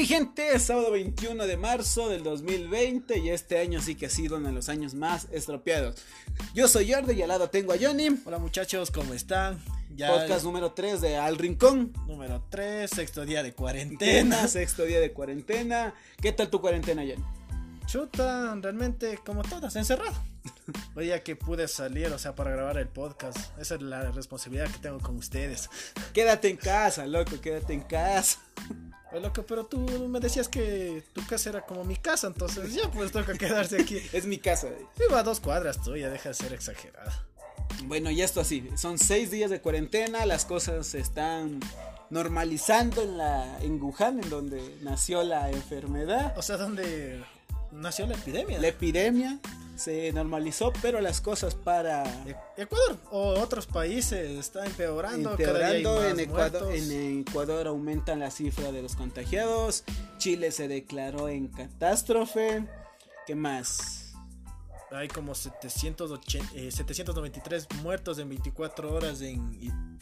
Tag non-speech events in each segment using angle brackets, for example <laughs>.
Mi gente, es sábado 21 de marzo del 2020 y este año sí que ha sido uno de los años más estropeados. Yo soy Jordi y al lado tengo a Johnny. Hola muchachos, ¿cómo están? Ya Podcast número 3 de Al Rincón. Número 3, sexto día de cuarentena. sexto día de cuarentena. ¿Qué tal tu cuarentena, Johnny? Chuta, realmente como todas, encerrado. <laughs> Hoy día que pude salir, o sea, para grabar el podcast. Esa es la responsabilidad que tengo con ustedes. Quédate en casa, loco, quédate en casa. Oye, loco, pero tú me decías que tu casa era como mi casa, entonces ya pues toca quedarse aquí. <laughs> es mi casa. Vivo a dos cuadras tú, ya deja de ser exagerado. Bueno, y esto así, son seis días de cuarentena, las cosas se están normalizando en la en Wuhan, en donde nació la enfermedad. O sea, donde nació la epidemia. La epidemia se normalizó, pero las cosas para e-, Ecuador o otros países están empeorando. empeorando en, Ecuador, en Ecuador aumentan la cifra de los contagiados. Chile se declaró en catástrofe. ¿Qué más? Hay como 780, 793 eh, muertos en 24 horas en...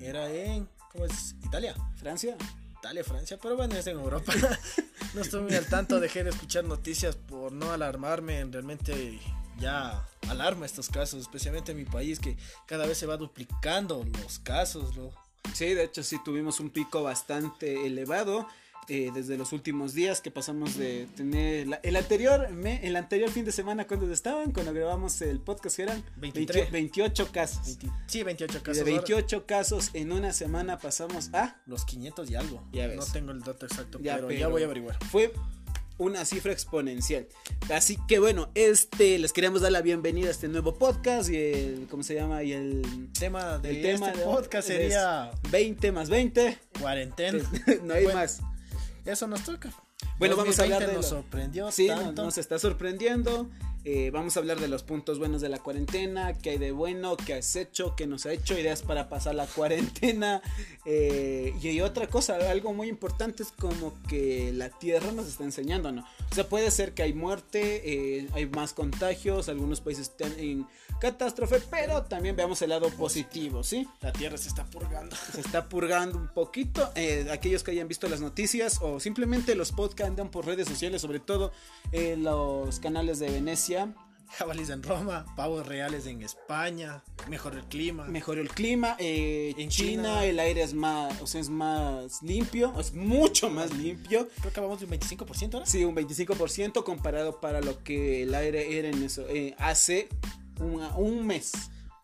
Era en... ¿Cómo es? Italia. Francia. Italia, Francia, pero bueno, es en Europa. <laughs> no estoy muy al tanto, dejé de escuchar noticias por no alarmarme, realmente ya alarma estos casos, especialmente en mi país que cada vez se va duplicando los casos. ¿no? Sí, de hecho sí tuvimos un pico bastante elevado eh, desde los últimos días que pasamos de tener el anterior el anterior fin de semana cuando estaban cuando grabamos el podcast eran 28 casos sí 28 casos de 28 casos en una semana pasamos a los 500 y algo ya no tengo el dato exacto pero, ya voy a averiguar fue una cifra exponencial. Así que bueno, este les queremos dar la bienvenida a este nuevo podcast y el ¿cómo se llama? Y el tema de tema este podcast sería 20 más 20 cuarentena. <laughs> no hay más. Eso nos toca. Bueno, vamos a hablar de. Nos sorprendió. Sí, nos está sorprendiendo. Eh, vamos a hablar de los puntos buenos de la cuarentena, qué hay de bueno, qué has hecho, qué nos ha hecho, ideas para pasar la cuarentena. Eh, y otra cosa, algo muy importante es como que la tierra nos está enseñando, ¿no? O sea, puede ser que hay muerte, eh, hay más contagios, algunos países están en catástrofe, pero también veamos el lado positivo, ¿sí? La tierra se está purgando. <laughs> Se está purgando un poquito. aquellos que hayan visto las noticias o simplemente los podcasts andan por redes sociales, sobre todo los canales de Venecia Jabalíes en Roma, pavos reales en España, mejor el clima. Mejor el clima. Eh, en China, el aire es más, o sea, es más limpio, es mucho más limpio. Creo que vamos de un 25% ahora. Sí, un 25% comparado para lo que el aire era en eso, eh, hace un mes.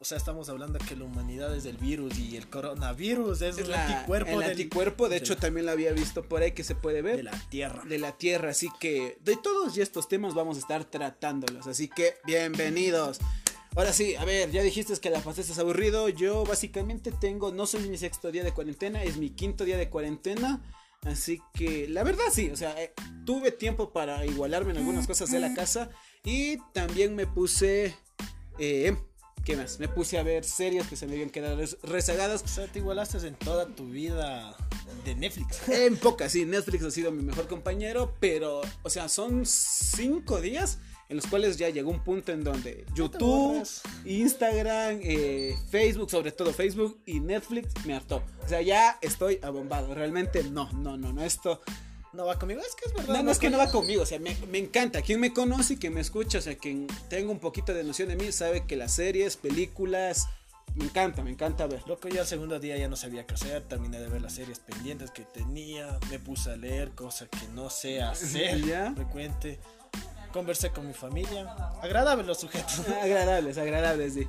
O sea, estamos hablando que la humanidad es el virus y el coronavirus es, el anticuerpo. El anticuerpo, de hecho, también lo había visto por ahí que se puede ver. De la Tierra. De la Tierra, así que de todos estos temas vamos a estar tratándolos. Así que, bienvenidos. Ahora sí, a ver, ya dijiste que la fase es aburrido. Yo básicamente tengo, no soy mi sexto día de cuarentena, es mi quinto día de cuarentena. Así que la verdad sí, o sea, eh, tuve tiempo para igualarme en algunas cosas de la casa. Y también me puse... Eh, ¿Qué más? Me puse a ver series que se me habían quedado rezagadas. O sea, te igualaste en toda tu vida de Netflix. En pocas, sí. Netflix ha sido mi mejor compañero, pero, o sea, son cinco días en los cuales ya llegó un punto en donde YouTube, Instagram, eh, Facebook, sobre todo Facebook y Netflix me hartó. O sea, ya estoy abombado. Realmente no, no, no, no. Esto no va conmigo. Es que es verdad. No, no es que no va conmigo. O sea, me, encanta. Quien me conoce y quien me escucha, o sea, quien tenga un poquito de noción de mí, sabe que las series, películas, me encanta, me encanta ver. Loco, yo el segundo día ya no sabía qué hacer. Terminé de ver las series pendientes que tenía. Me puse a leer cosas que no sé <laughs> hacer. ¿Ya? Frecuente. Conversé con mi familia. Agradables los sujetos. <laughs> agradables, agradables, sí.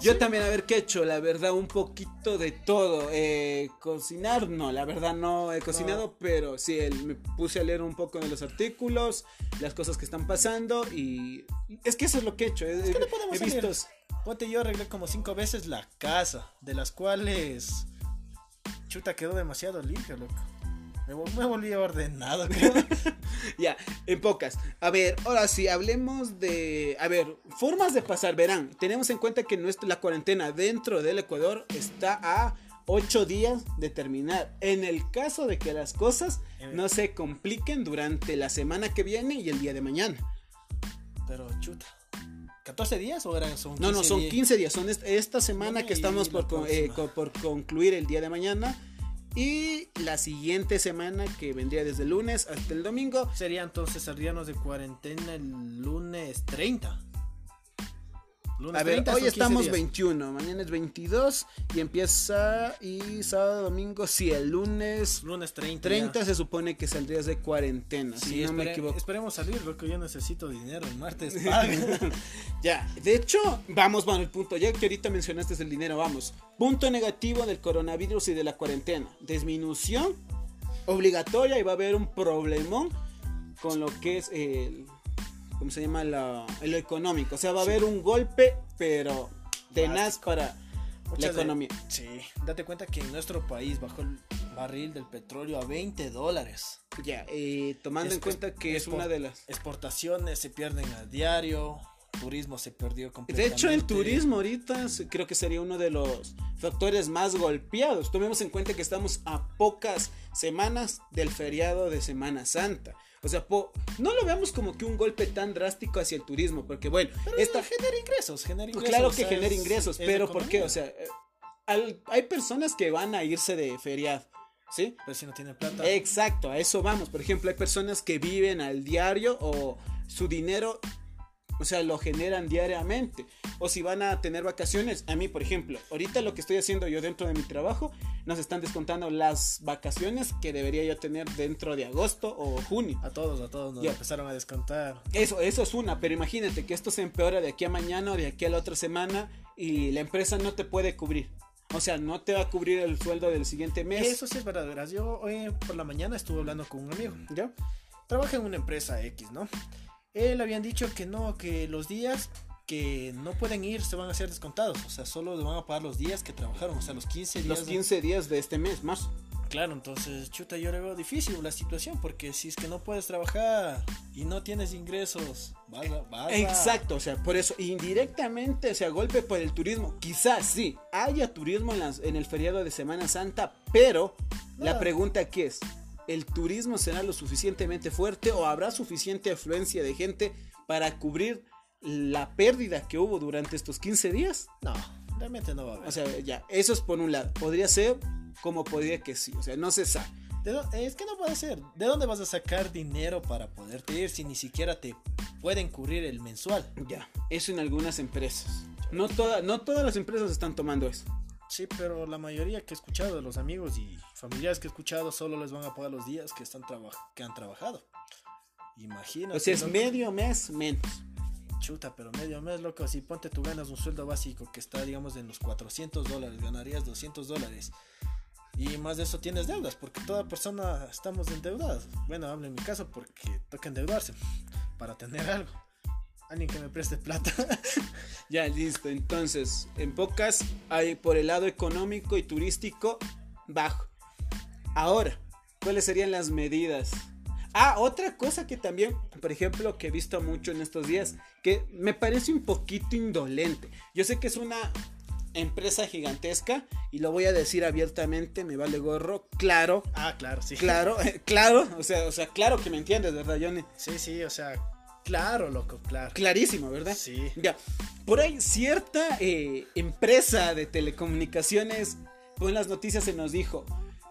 Yo también, a ver qué he hecho, la verdad, un poquito de todo. Eh, cocinar, no, la verdad no he cocinado, pero sí, me puse a leer un poco de los artículos, las cosas que están pasando y es que eso es lo que he hecho. Es que no podemos he visto... Ponte, yo arreglé como cinco veces la casa, de las cuales... Chuta, quedó demasiado limpio, loco. Me, volví ordenado, <laughs> ya, en pocas. A ver, ahora sí, hablemos de. A ver, formas de pasar. Verán, tenemos en cuenta que nuestra, la cuarentena dentro del Ecuador está a 8 días de terminar. En el caso de que las cosas no se compliquen durante la semana que viene y el día de mañana. Pero chuta. ¿14 días o eran son 15 No, no, son 15 días. Son esta semana que estamos por, eh, por concluir el día de mañana Y la siguiente semana, que vendría desde el lunes hasta el domingo. Sería entonces saldríamos de cuarentena el lunes 30. A ver, hoy estamos 21, mañana es 22 y empieza y sábado, domingo, sí, el lunes lunes 30, 30 se supone que saldrías de cuarentena, si no me equivoco. Esperemos salir, porque yo necesito dinero el martes. <laughs> ya, de hecho, vamos, bueno, el punto, ya que ahorita mencionaste el dinero, vamos. Punto negativo del coronavirus y de la cuarentena, disminución obligatoria y va a haber un problemón con lo que es el ¿cómo se llama? lo económico. O sea, va a haber un golpe, pero tenaz para la economía. sí, date cuenta que en nuestro país bajó el barril del petróleo a 20 dólares. Ya, eh, tomando en cuenta que es una de las... Exportaciones se pierden a diario, turismo se perdió completamente. De hecho, el turismo ahorita creo que sería uno de los factores más golpeados. Tomemos en cuenta que estamos a pocas semanas del feriado de Semana Santa. O sea, no lo veamos como que un golpe tan drástico hacia el turismo, porque bueno, esta genera ingresos, genera ingresos. Claro que genera ingresos, pero ¿por qué? O sea, hay personas que van a irse de feriado. ¿Sí? Pero si no tienen plata. Exacto, a eso vamos. Por ejemplo, hay personas que viven al diario o su dinero o sea, lo generan diariamente. O si van a tener vacaciones. A mí, por ejemplo, ahorita lo que estoy haciendo yo dentro de mi trabajo, nos están descontando las vacaciones que debería yo tener dentro de agosto o junio. A todos, a todos nos empezaron a descontar. Eso, eso es una, pero imagínate que esto se empeora de aquí a mañana o de aquí a la otra semana y la empresa no te puede cubrir. O sea, no te va a cubrir el sueldo del siguiente mes. Eso sí es verdad, verás. Yo hoy por la mañana estuve hablando con un amigo. ¿Ya? Trabaja en una empresa X, ¿no? Él habían dicho que no, que los días que no pueden ir se van a ser descontados. O sea, solo le van a pagar los días que trabajaron. O sea, los 15 días. Los 15 días de este mes más. Claro, entonces, chuta, yo le veo difícil la situación. Porque si es que no puedes trabajar y no tienes ingresos, vas a, Exacto, o sea, por eso, indirectamente, o sea, golpe por el turismo. Quizás sí, haya turismo en, las, en el feriado de Semana Santa, pero la pregunta aquí es: el turismo será lo suficientemente fuerte o habrá suficiente afluencia de gente para cubrir la pérdida que hubo durante estos 15 días? No, realmente no va a haber. O sea, ya, eso es por un lado. Podría ser como podría que sí, o sea, no se sabe. es que no puede ser. ¿De dónde vas a sacar dinero para poderte ir si ni siquiera te pueden cubrir el mensual? Ya, eso en algunas empresas. No, toda, no todas las empresas están tomando eso. Sí, pero la mayoría que he escuchado de los amigos y familiares que he escuchado solo les van a pagar los días que, están que han trabajado. Imagínate. O sea, es medio mes menos. Chuta, pero medio mes, loco. Si ponte tú ganas un sueldo básico que está, digamos, en los 400 dólares, ganarías 200 dólares. Y más de eso tienes deudas, porque toda persona estamos endeudados. Bueno, hablo en mi caso porque toca endeudarse para tener algo. Alguien que me preste plata. <laughs> ya, listo. Entonces, en pocas hay por el lado económico y turístico bajo. Ahora, ¿cuáles serían las medidas? Ah, otra cosa que también, por ejemplo, que he visto mucho en estos días, que me parece un poquito indolente. Yo sé que es una empresa gigantesca y lo voy a decir abiertamente, me vale gorro, claro. Ah, claro, sí. Claro, claro, o sea, o sea, claro que me entiendes, ¿verdad, Johnny? Sí, sí, o sea, Claro, loco, claro. Clarísimo, ¿verdad? Sí. Ya, por ahí cierta eh, empresa de telecomunicaciones, pues en las noticias se nos dijo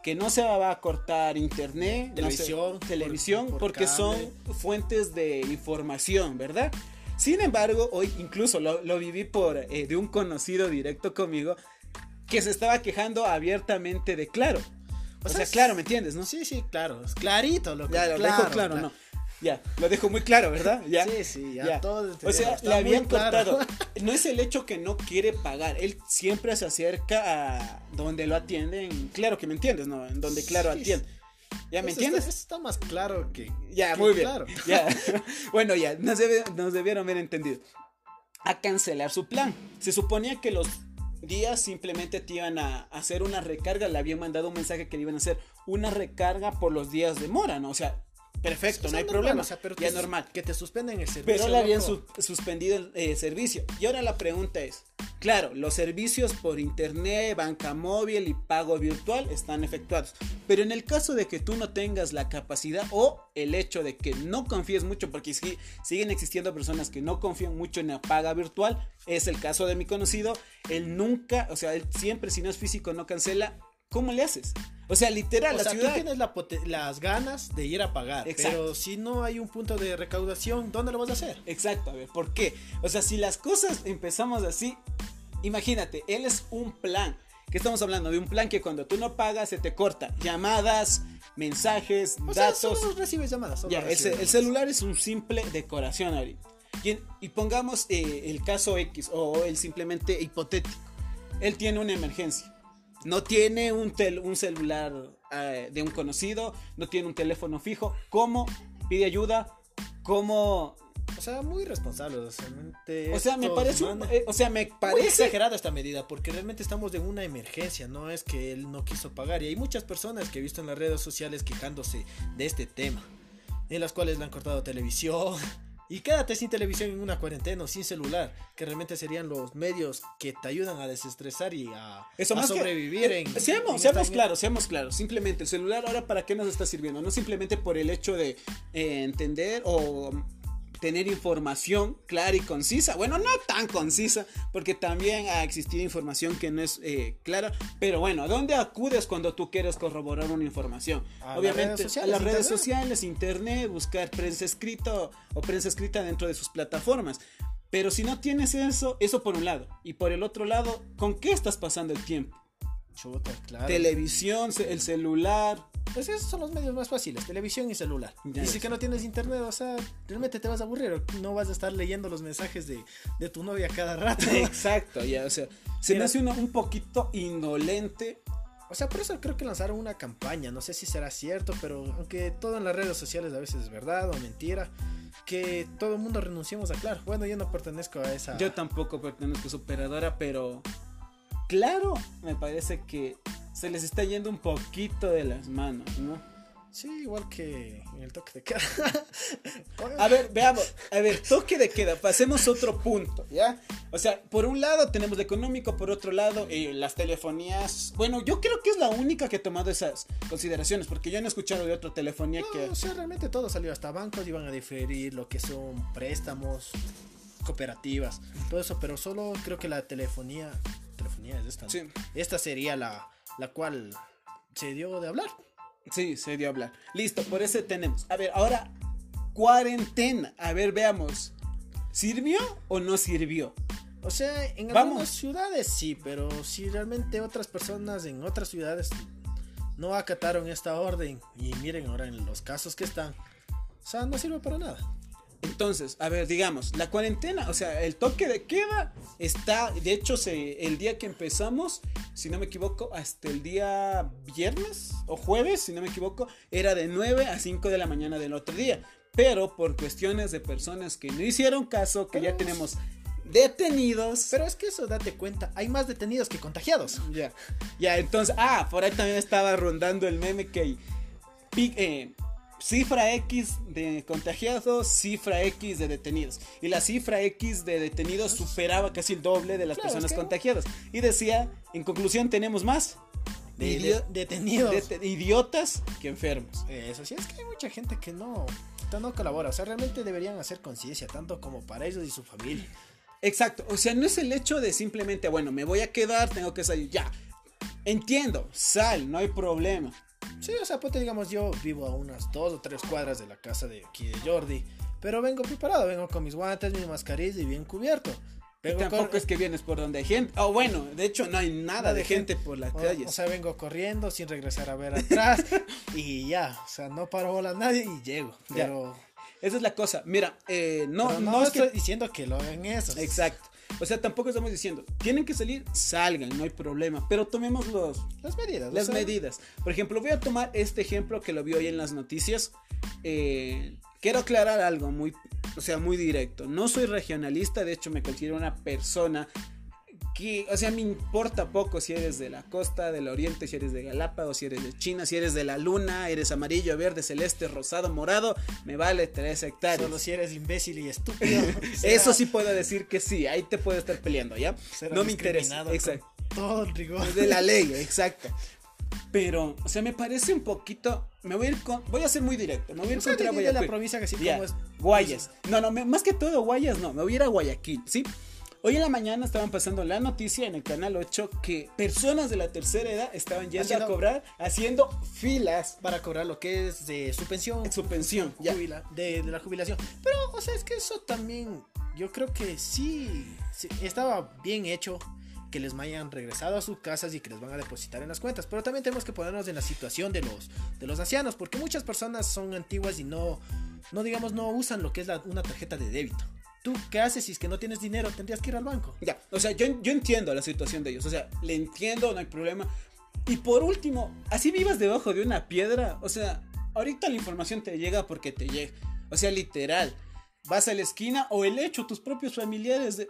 que no se va a cortar internet, televisión, televisión porque son fuentes de información, ¿verdad? Sin embargo, hoy incluso lo, viví por eh, de un conocido directo conmigo que se estaba quejando abiertamente de Claro. O, sea, claro, ¿me entiendes, no? Sí, sí, claro. Es clarito, lo Ya, lo claro, claro, no. Ya, lo dejo muy claro, ¿verdad? ¿Ya? Sí, sí, ya, todo. O sea, le habían cortado. <laughs> No es el hecho que no quiere pagar, él siempre se acerca a donde lo atienden. Claro que me entiendes, ¿no? En donde claro atiende. ¿Ya me entiendes? Está, está, más claro que. Ya, muy bien. Claro. Ya. <laughs> <laughs> bueno, ya, nos, nos debieron haber entendido. A cancelar su plan. Se suponía que los días simplemente te iban a hacer una recarga. Le habían mandado un mensaje que le iban a hacer una recarga por los días de mora, ¿no? O sea, Perfecto, no hay problema. pero ya normal. Que te suspenden el servicio. Pero le habían suspendido el eh, servicio. Y ahora la pregunta es: claro, los servicios por internet, banca móvil y pago virtual están efectuados. Pero en el caso de que tú no tengas la capacidad o el hecho de que no confíes mucho, porque siguen existiendo personas que no confían mucho en la paga virtual, es el caso de mi conocido. Él nunca, o sea, él siempre, si no es físico, no cancela ¿cómo le haces? O sea, literal, O la sea, ciudad... tú tienes la las ganas de ir a pagar, Exacto. pero si no hay un punto de recaudación, ¿dónde lo vas a hacer? Exacto, a ver, ¿por qué? O sea, si las cosas empezamos así, imagínate, él es un plan. ¿Qué estamos hablando? De un plan que cuando tú no pagas se te corta. Llamadas, mensajes, O sea, datos. solo recibes llamadas. solo Ya, el, recibes el llamadas. celular es un simple decoración ahorita. Y, y pongamos eh, el caso X o el simplemente hipotético. Él tiene una emergencia. No tiene un, tel- un celular eh, de un conocido, no tiene un teléfono fijo. ¿Cómo pide ayuda? ¿Cómo? O sea, muy responsable. O sea, realmente O sea, me parece, un- eh, o sea, me Muy exagerada esta medida porque realmente estamos en una emergencia, no es que él no quiso pagar y hay muchas personas que he visto en las redes sociales quejándose de este tema, en las cuales le han cortado televisión y quédate sin televisión en una cuarentena o sin celular, que realmente serían los medios que te ayudan a desestresar y a, Eso a más que- sobrevivir eh, en... Seamos, en seamos claros, seamos claros. Simplemente el celular ahora para qué nos está sirviendo. No simplemente por el hecho de eh, entender o tener información clara y concisa. Bueno, no tan concisa, porque también ha existido información que no es eh, clara. Pero bueno, ¿a dónde acudes cuando tú quieres corroborar una información? A las Obviamente redes sociales, a las redes internet. sociales, internet, buscar prensa escrita o, prensa escrita dentro de sus plataformas. Pero si no tienes eso, eso por un lado. Y por el otro lado, ¿con qué estás pasando el tiempo? Chuta, claro. Televisión, el celular. Pues esos son los medios más fáciles, televisión y celular. Ya y ves. si que no tienes internet, o sea, realmente te vas a aburrir, no vas a estar leyendo los mensajes de, de tu novia cada rato. <laughs> Exacto, ya, o sea, se me hace una- un poquito indolente. O sea, por eso creo que lanzaron una campaña, no sé si será cierto, pero aunque todo en las redes sociales a veces es verdad o mentira, que todo el mundo renunciemos a Claro. Bueno, yo no pertenezco a esa... Yo tampoco pertenezco a su operadora, pero claro, me parece que se les está yendo un poquito de las manos, ¿no? Sí, igual que en el toque de queda. A ver, veamos, a ver, toque de queda, pasemos otro punto, ¿ya? O sea, por un lado tenemos lo económico, por otro lado eh, las telefonías. Bueno, yo creo que es la única que ha tomado esas consideraciones, porque yo no he escuchado de otra telefonía No, que... o sea, realmente todo salió. Hasta bancos iban a diferir lo que son préstamos, cooperativas, todo eso, pero solo creo que la telefonía... Telefonía es esta. Sí. Esta sería la, la cual se dio de hablar. Sí, se dio a hablar. Listo, por ese tenemos. A ver, ahora, cuarentena. A ver, veamos. ¿Sirvió o no sirvió? O sea, en Vamos. algunas ciudades sí, pero si realmente otras personas en otras ciudades no acataron esta orden y miren ahora en los casos que están, o sea, no sirve para nada. Entonces, a ver, digamos, la cuarentena, o sea, el toque de queda está, de hecho, se, el día que empezamos, si no me equivoco, hasta el día viernes o jueves, si no me equivoco, era de 9 a 5 de la mañana del otro día. Pero por cuestiones de personas que no hicieron caso, que ya tenemos detenidos. Pero es que eso, date cuenta, hay más detenidos que contagiados. Ya, ya, entonces, ah, por ahí también estaba rondando el meme que eh, cifra X de contagiados, cifra X de detenidos. Y la cifra X de detenidos superaba casi el doble de las Claro, personas es que- contagiadas. Y decía, en conclusión, tenemos más De, idio- de- detenidos. de- idiotas que enfermos. Eso sí, es que hay mucha gente que no, que no colabora. O sea, realmente deberían hacer conciencia, tanto como para ellos y su familia. Exacto, o sea, no es el hecho de simplemente, bueno, me voy a quedar, tengo que salir, ya. Entiendo, sal, no hay problema. Sí, o sea, pues digamos, yo vivo a unas dos o tres cuadras de la casa de aquí de Jordi. Pero vengo preparado, vengo con mis guantes, mi mascarilla y bien cubierto. Vengo tampoco cor- es que vienes por donde hay gente. Oh, bueno, de hecho no hay nada de gente por las o, calles. o sea, vengo corriendo sin regresar a ver atrás. y ya, o sea, no paro bola a nadie y llego. Ya. Pero, Esa es la cosa. Mira, eh, no, no, no, es estoy que. diciendo que lo hagan eso. Exacto. O sea, tampoco estamos diciendo, tienen que salir, salgan, no hay problema. Pero tomemos los, Las medidas. o las sea, medidas. Por ejemplo, voy a tomar este ejemplo que lo vi hoy en las noticias. Eh, quiero aclarar algo muy, o sea, muy directo. No soy regionalista, de hecho me considero una persona que, o sea, me importa poco si eres de la costa, del oriente, si eres de Galápagos, si eres de China, si eres de la luna, eres amarillo, verde, celeste, rosado, morado, me vale 3 hectáreas. Solo si eres imbécil y estúpido. <laughs> Eso sí puedo decir que sí, ahí te puedo estar peleando, ¿ya? No me interesa. Exacto. Todo el rigor. De la <laughs> ley, exacto. Pero, o sea, me parece un poquito. Me voy a ir con. Voy a ser muy directo. Me voy a ir O sea, contra de- de la provincia que sí como es. Guayas. No, no, me- más que todo Guayas, no. Me voy a ir a Guayaquil, ¿sí? Hoy en la mañana estaban pasando la noticia en el canal 8 que personas de la tercera edad estaban yendo a cobrar haciendo filas para cobrar lo que es de su pensión, su pensión, ya. de, la jubilación. Pero, o sea, es que eso también, yo creo que sí, estaba bien hecho que les hayan regresado a sus casas y que les van a depositar en las cuentas. Pero también tenemos que ponernos en la situación de los, de los ancianos, porque muchas personas son antiguas y no, no digamos, no usan lo que es una tarjeta de débito. ¿Tú qué haces si es que no tienes dinero? Tendrías que ir al banco. Ya, o sea, yo, yo entiendo la situación de ellos. O sea, le entiendo, no hay problema. Y por último, así vivas debajo de una piedra. O sea, ahorita la información te llega porque te llega. O sea, literal. Vas a la esquina o el hecho, tus propios familiares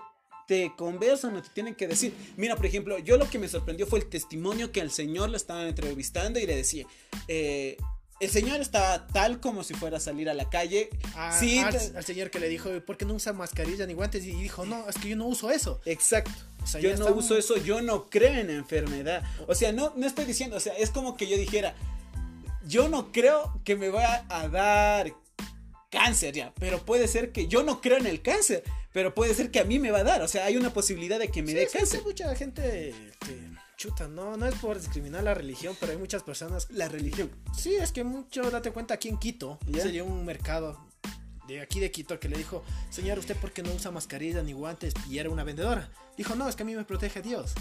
te conversan o te tienen que decir. Mira, por ejemplo, yo lo que me sorprendió fue el testimonio que al señor le estaban entrevistando y le decía, eh, el señor estaba tal como si fuera a salir a la calle. Ah, sí, al, señor que le dijo, ¿por qué no usa mascarilla ni guantes? Y dijo, no, es que yo no uso eso. Exacto. yo no uso eso, yo no creo en enfermedad. O sea, no, no estoy diciendo, o sea, es como que yo dijera, yo no creo que me vaya a dar cáncer ya, pero puede ser que yo no creo en el cáncer, pero puede ser que a mí me va a dar, o sea, hay una posibilidad de que me dé cáncer. Hay mucha gente que chuta, no, no es por discriminar la religión, pero hay muchas personas. La religión. Sí, es que mucho, date cuenta, aquí en Quito, ¿Ya? sería un mercado de aquí de Quito que le dijo, señor, ¿usted por qué no usa mascarilla ni guantes? Y era una vendedora. Dijo, no, es que a mí me protege Dios.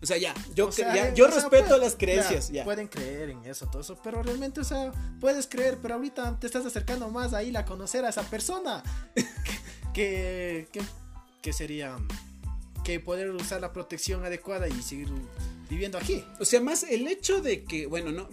O sea, ya, yo, yo respeto las creencias. Ya, Pueden creer en eso, todo eso, pero realmente, o sea, puedes creer, pero ahorita te estás acercando más a ir a conocer a esa persona <laughs> que, que, que sería que poder usar la protección adecuada y seguir viviendo aquí. O sea, más el hecho de que, bueno, no,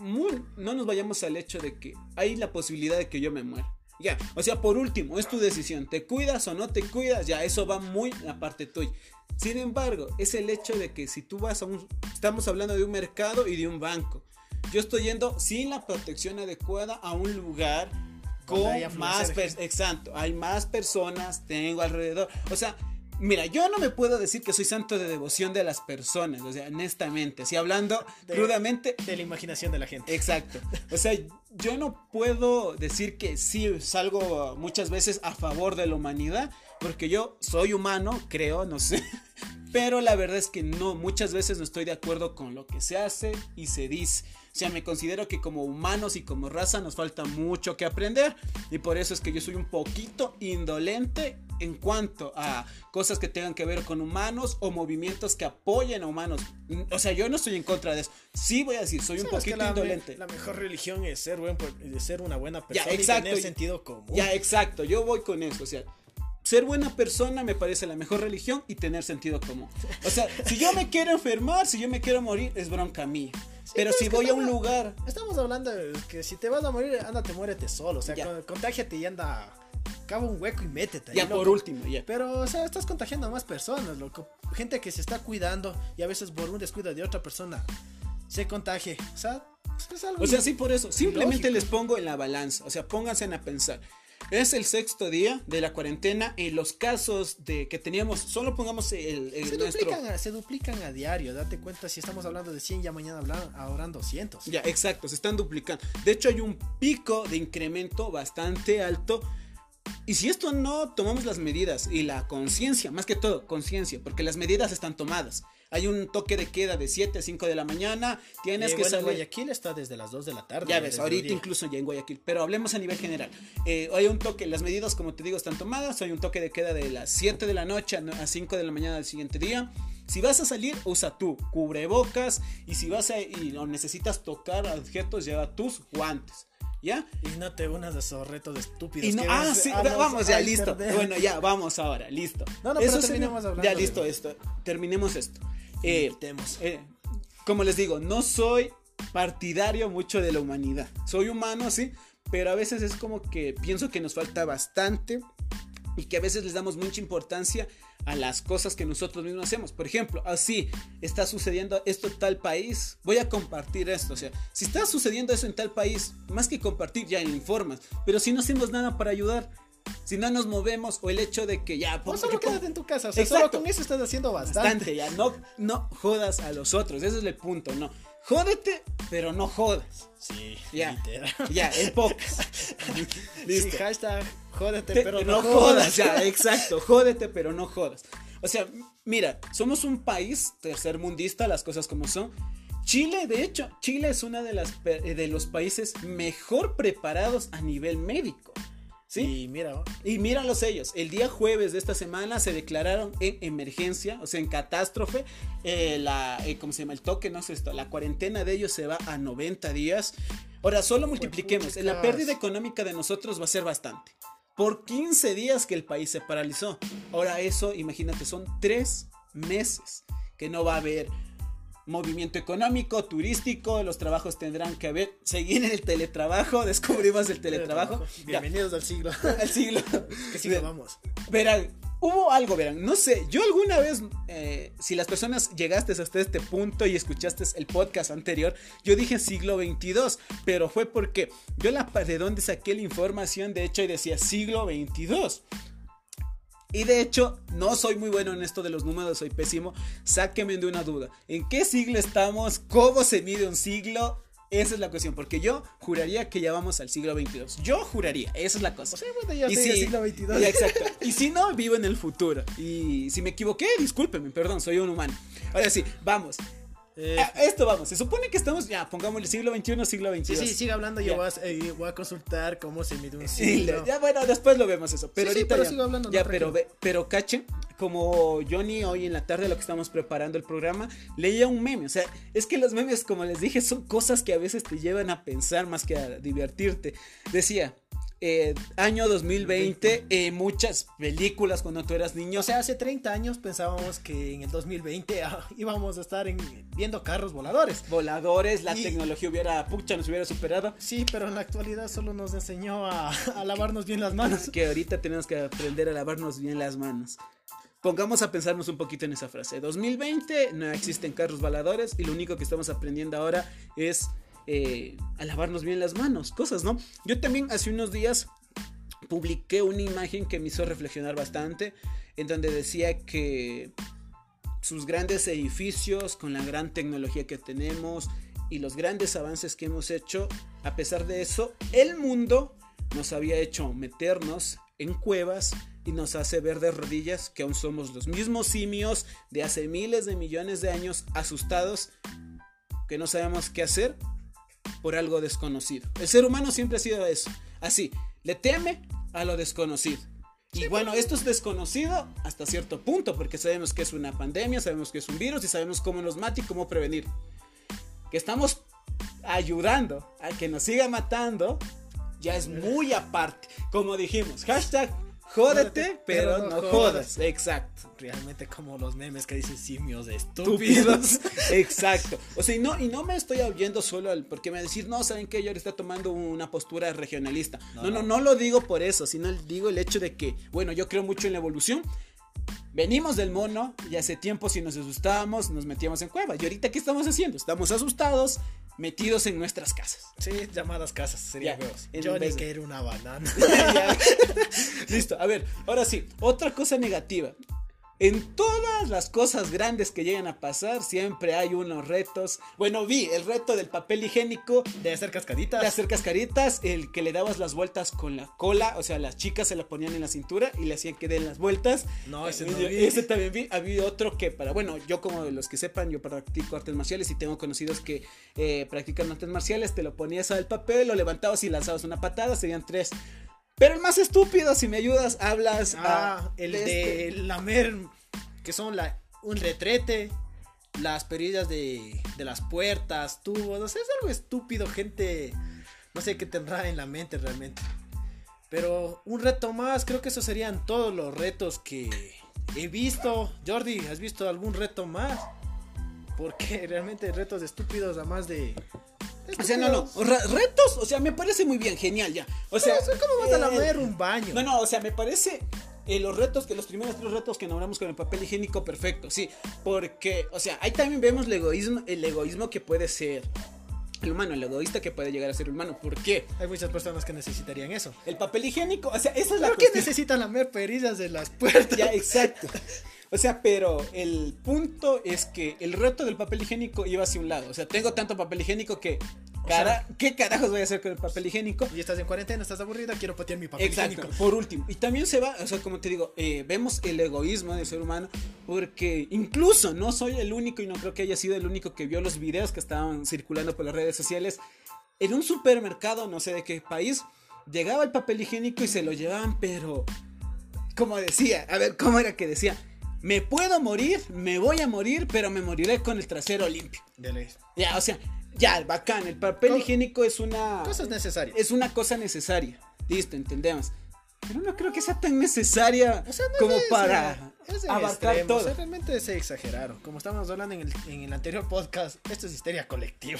no nos vayamos al hecho de que hay la posibilidad de que yo me muera. Ya, o sea, por último, es tu decisión. ¿Te cuidas o no te cuidas? Ya, eso va muy la parte tuya. Sin embargo, es el hecho de que si tú vas a un... Estamos hablando de un mercado y de un banco. Yo estoy yendo sin la protección adecuada a un lugar con más... Exacto, hay más personas, tengo alrededor. O sea, Mira, yo no me puedo decir que soy santo de devoción de las personas, o sea, honestamente, así hablando crudamente. De la imaginación de la gente. Exacto. O sea, yo no puedo decir que sí salgo muchas veces a favor de la humanidad, porque yo soy humano, creo, no sé. <laughs> Pero la verdad es que no, muchas veces no estoy de acuerdo con lo que se hace y se dice. O sea, me considero que como humanos y como raza nos falta mucho que aprender. Y por eso es que yo soy un poquito indolente en cuanto a cosas que tengan que ver con humanos o movimientos que apoyen a humanos. O sea, yo no estoy en contra de eso. Sí voy a decir, soy un poquito indolente. La mejor religión es ser, buen, ser una buena persona y tener sentido común. Ya, exacto. Yo voy con eso. O sea, ser buena persona me parece la mejor religión y tener sentido común. O sea, si yo me quiero enfermar, si yo me quiero morir, es bronca mía. pero si voy a un lugar. Estamos hablando de que si te vas a morir, ándate, muérete solo. O sea, contágiate y anda. Cava un hueco y métete. Ya, por último, ya. Pero, o sea, estás contagiando a más personas, loco. Gente que se está cuidando y a veces por un descuido de otra persona se contagie. O sea, es algo. O sea, sí, por eso. Simplemente les pongo en la balanza. O sea, pónganse a pensar. Es el sexto día de la cuarentena y los casos de que teníamos, solo pongamos el, se, duplican, se duplican a diario, date cuenta si estamos hablando de 100 ya mañana hablan, ahora 200. Ya, exacto, se están duplicando. De hecho hay un pico de incremento bastante alto y si esto no tomamos las medidas y la conciencia, más que todo conciencia, porque las medidas están tomadas. Hay un toque de queda de 7 a 5 de la mañana. Tienes eh, que bueno, salir. Guayaquil está desde las 2 de la tarde. Ya ves, ahorita incluso ya en Guayaquil. Pero hablemos a nivel general. Eh, hay un toque, las medidas, como te digo, están tomadas. Hay un toque de queda de las 7 de la noche a 5 de la mañana del siguiente día. Si vas a salir, usa tu cubrebocas. Y si vas a y necesitas tocar objetos, lleva tus guantes. ¿Ya? Y no te unas de esos retos estúpidos. ah, sí, vamos, ya, listo. Bueno, ya, vamos ahora, listo. No, no, Eso pero terminemos hablando. Ya, listo, esto. Terminemos esto. Eh, eh, como les digo, no soy partidario mucho de la humanidad. Soy humano, sí, pero a veces es como que pienso que nos falta bastante y que a veces les damos mucha importancia a las cosas que nosotros mismos hacemos. Por ejemplo, así está sucediendo esto en tal país, voy a compartir esto. O sea, si está sucediendo eso en tal país, más que compartir, ya informas. Pero si no hacemos nada para ayudar, si no nos movemos o el hecho de que ya pues solo quédate en tu casa o sea, solo con eso estás haciendo bastante. ya no no jodas a los otros ese es el punto no jódete pero no jodas. Sí ya. ya en pocas <laughs> listo. hashtag jódete pero no, jodas. ya exacto jódete pero no jodas. O sea, mira, somos un país tercermundista, las cosas como son. Chile, de hecho, Chile es uno de, las, de los países mejor preparados a nivel médico. ¿Sí? Y mira, y míralos ellos. El día jueves de esta semana se declararon en emergencia, o sea, en catástrofe. Eh, la, eh, ¿cómo se llama? El toque, no sé esto. La cuarentena de ellos se va a 90 días. Ahora, solo multipliquemos. La pérdida económica de nosotros va a ser bastante. Por 15 días que el país se paralizó. Ahora, eso, imagínate, son 3 meses que no va a haber movimiento económico, turístico, los trabajos tendrán que haber, seguir en el teletrabajo, <laughs> descubrimos el teletrabajo. Bienvenidos al siglo. <laughs> al siglo. <laughs> ¿Qué siglo vamos? Verán, hubo algo, verán, no sé, yo alguna vez, eh, si las personas llegaste hasta este punto y escuchaste el podcast anterior, yo dije siglo 22, pero fue porque yo la de dónde saqué la información, de hecho, y decía siglo 22. Y de hecho, no soy muy bueno en esto de los números, soy pésimo. Sáquenme de una duda. ¿En qué siglo estamos? ¿Cómo se mide un siglo? Esa es la cuestión, porque yo juraría que ya vamos al siglo 22. Yo juraría, esa es la cosa. y si, siglo 22. exacto. <laughs> Y si no, vivo en el futuro. Y si me equivoqué, discúlpeme, perdón, soy un humano. Ahora sí, vamos. Eh, ah, esto vamos, se supone que estamos, ya, pongámosle siglo XXI, siglo XXI. Sí, sí, sigue hablando, yo eh, voy a, consultar cómo se mide un siglo. ya, bueno, después lo vemos eso. Pero ahorita pero sigo hablando. Ya, pero, pero cachen, como Johnny hoy en la tarde, lo que estamos preparando el programa, leía un meme. O sea, es que los memes, como les dije, son cosas que a veces te llevan a pensar más que a divertirte. Decía, eh, año 2020, eh, muchas películas cuando tú eras niño. O sea, hace 30 años pensábamos que en el 2020 ah, íbamos a estar viendo carros voladores. Voladores, la tecnología hubiera, pucha, nos hubiera superado. Sí, pero en la actualidad solo nos enseñó a, lavarnos bien las manos. <laughs> Que ahorita tenemos que aprender a lavarnos bien las manos. Pongamos a pensarnos un poquito en esa frase. 2020 no existen carros voladores y lo único que estamos aprendiendo ahora es eh, a lavarnos bien las manos, cosas, ¿no? Yo también hace unos días publiqué una imagen que me hizo reflexionar bastante, en donde decía que sus grandes edificios, con la gran tecnología que tenemos y los grandes avances que hemos hecho, a pesar de eso, el mundo nos había hecho meternos en cuevas y nos hace ver de rodillas que aún somos los mismos simios de hace miles de millones de años asustados, que no sabemos qué hacer por algo desconocido. El ser humano siempre ha sido eso. Así, le teme a lo desconocido. Y bueno, esto es desconocido hasta cierto punto, porque sabemos que es una pandemia, sabemos que es un virus y sabemos cómo nos mata y cómo prevenir. Que estamos ayudando a que nos siga matando, ya es muy aparte. Como dijimos, hashtag Jódete, pero, no, jodas. Exacto. Realmente como los memes que dicen simios estúpidos. <laughs> Exacto. O sea, y no, y no me estoy oyendo solo al, porque me decir, no, ¿saben qué? Yo ahora está tomando una postura regionalista. No no, no, no, lo digo por eso, sino digo el hecho de que, bueno, yo creo mucho en la evolución. Venimos del mono y hace tiempo si nos asustábamos nos metíamos en cueva. Y ahorita, ¿qué estamos haciendo? Estamos asustados, metidos en nuestras casas. Sí, llamadas casas, sería Yo ni que era una banana. <laughs> Listo, a ver, ahora sí, otra cosa negativa. En todas las cosas grandes que llegan a pasar, siempre hay unos retos. Bueno, vi el reto del papel higiénico. De hacer cascaritas. De hacer cascaritas. El que le dabas las vueltas con la cola. O sea, las chicas se la ponían en la cintura y le hacían que den las vueltas. No, ese no vi. Ese también vi. Había otro que para. Bueno, yo como de los que sepan, yo practico artes marciales y tengo conocidos que eh, practican artes marciales. Te lo ponías al papel, lo levantabas y lanzabas una patada. Serían tres. Pero el más estúpido, si me ayudas, hablas. Ah, el de, este. lamer, que son la, un retrete, las perillas de, de las puertas, tubos. O sea, es algo estúpido, gente. No sé qué tendrá en la mente realmente. Pero un reto más, creo que esos serían todos los retos que he visto. Jordi, ¿has visto algún reto más? Porque <laughs> realmente retos estúpidos, además de o sea, no, no. retos, o sea, me parece muy bien, genial ya. O sea, ¿cómo vas a lamer un baño? No, no, o sea, me parece eh, los retos, que los primeros tres retos que nombramos con el papel higiénico, perfecto, sí. Porque, o sea, ahí también vemos el egoísmo, el egoísmo que puede ser el humano, el egoísta que puede llegar a ser humano. ¿Por qué? Hay muchas personas que necesitarían eso. El papel higiénico, o sea, esa es la ¿Por qué necesitan lamer perillas de las puertas? Ya, exacto. <laughs> O sea, pero el punto es que el reto del papel higiénico iba hacia un lado. O sea, tengo tanto papel higiénico que Cara, ¿Qué carajos voy a hacer con el papel higiénico? Y estás en cuarentena, estás aburrida, quiero patear mi papel Exacto, higiénico. por último. Y también se va, o sea, como te digo, eh, vemos el egoísmo del ser humano, porque incluso no soy el único y no creo que haya sido el único que vio los videos que estaban circulando por las redes sociales. En un supermercado, no sé de qué país, llegaba el papel higiénico y se lo llevaban, pero como decía, a ver, ¿cómo era que decía? Me puedo morir, me voy a morir, pero me moriré con el trasero limpio. De ley. Ya, o sea, ya, bacán, el papel Co- higiénico es una... Cosas necesarias. Es una cosa necesaria. Listo, entendemos. Pero no creo que sea tan necesaria O sea, no como es, para es abarcar extremo, todo. o sea, realmente se exageraron. Como estábamos hablando en el, en el anterior podcast, esto es histeria colectiva.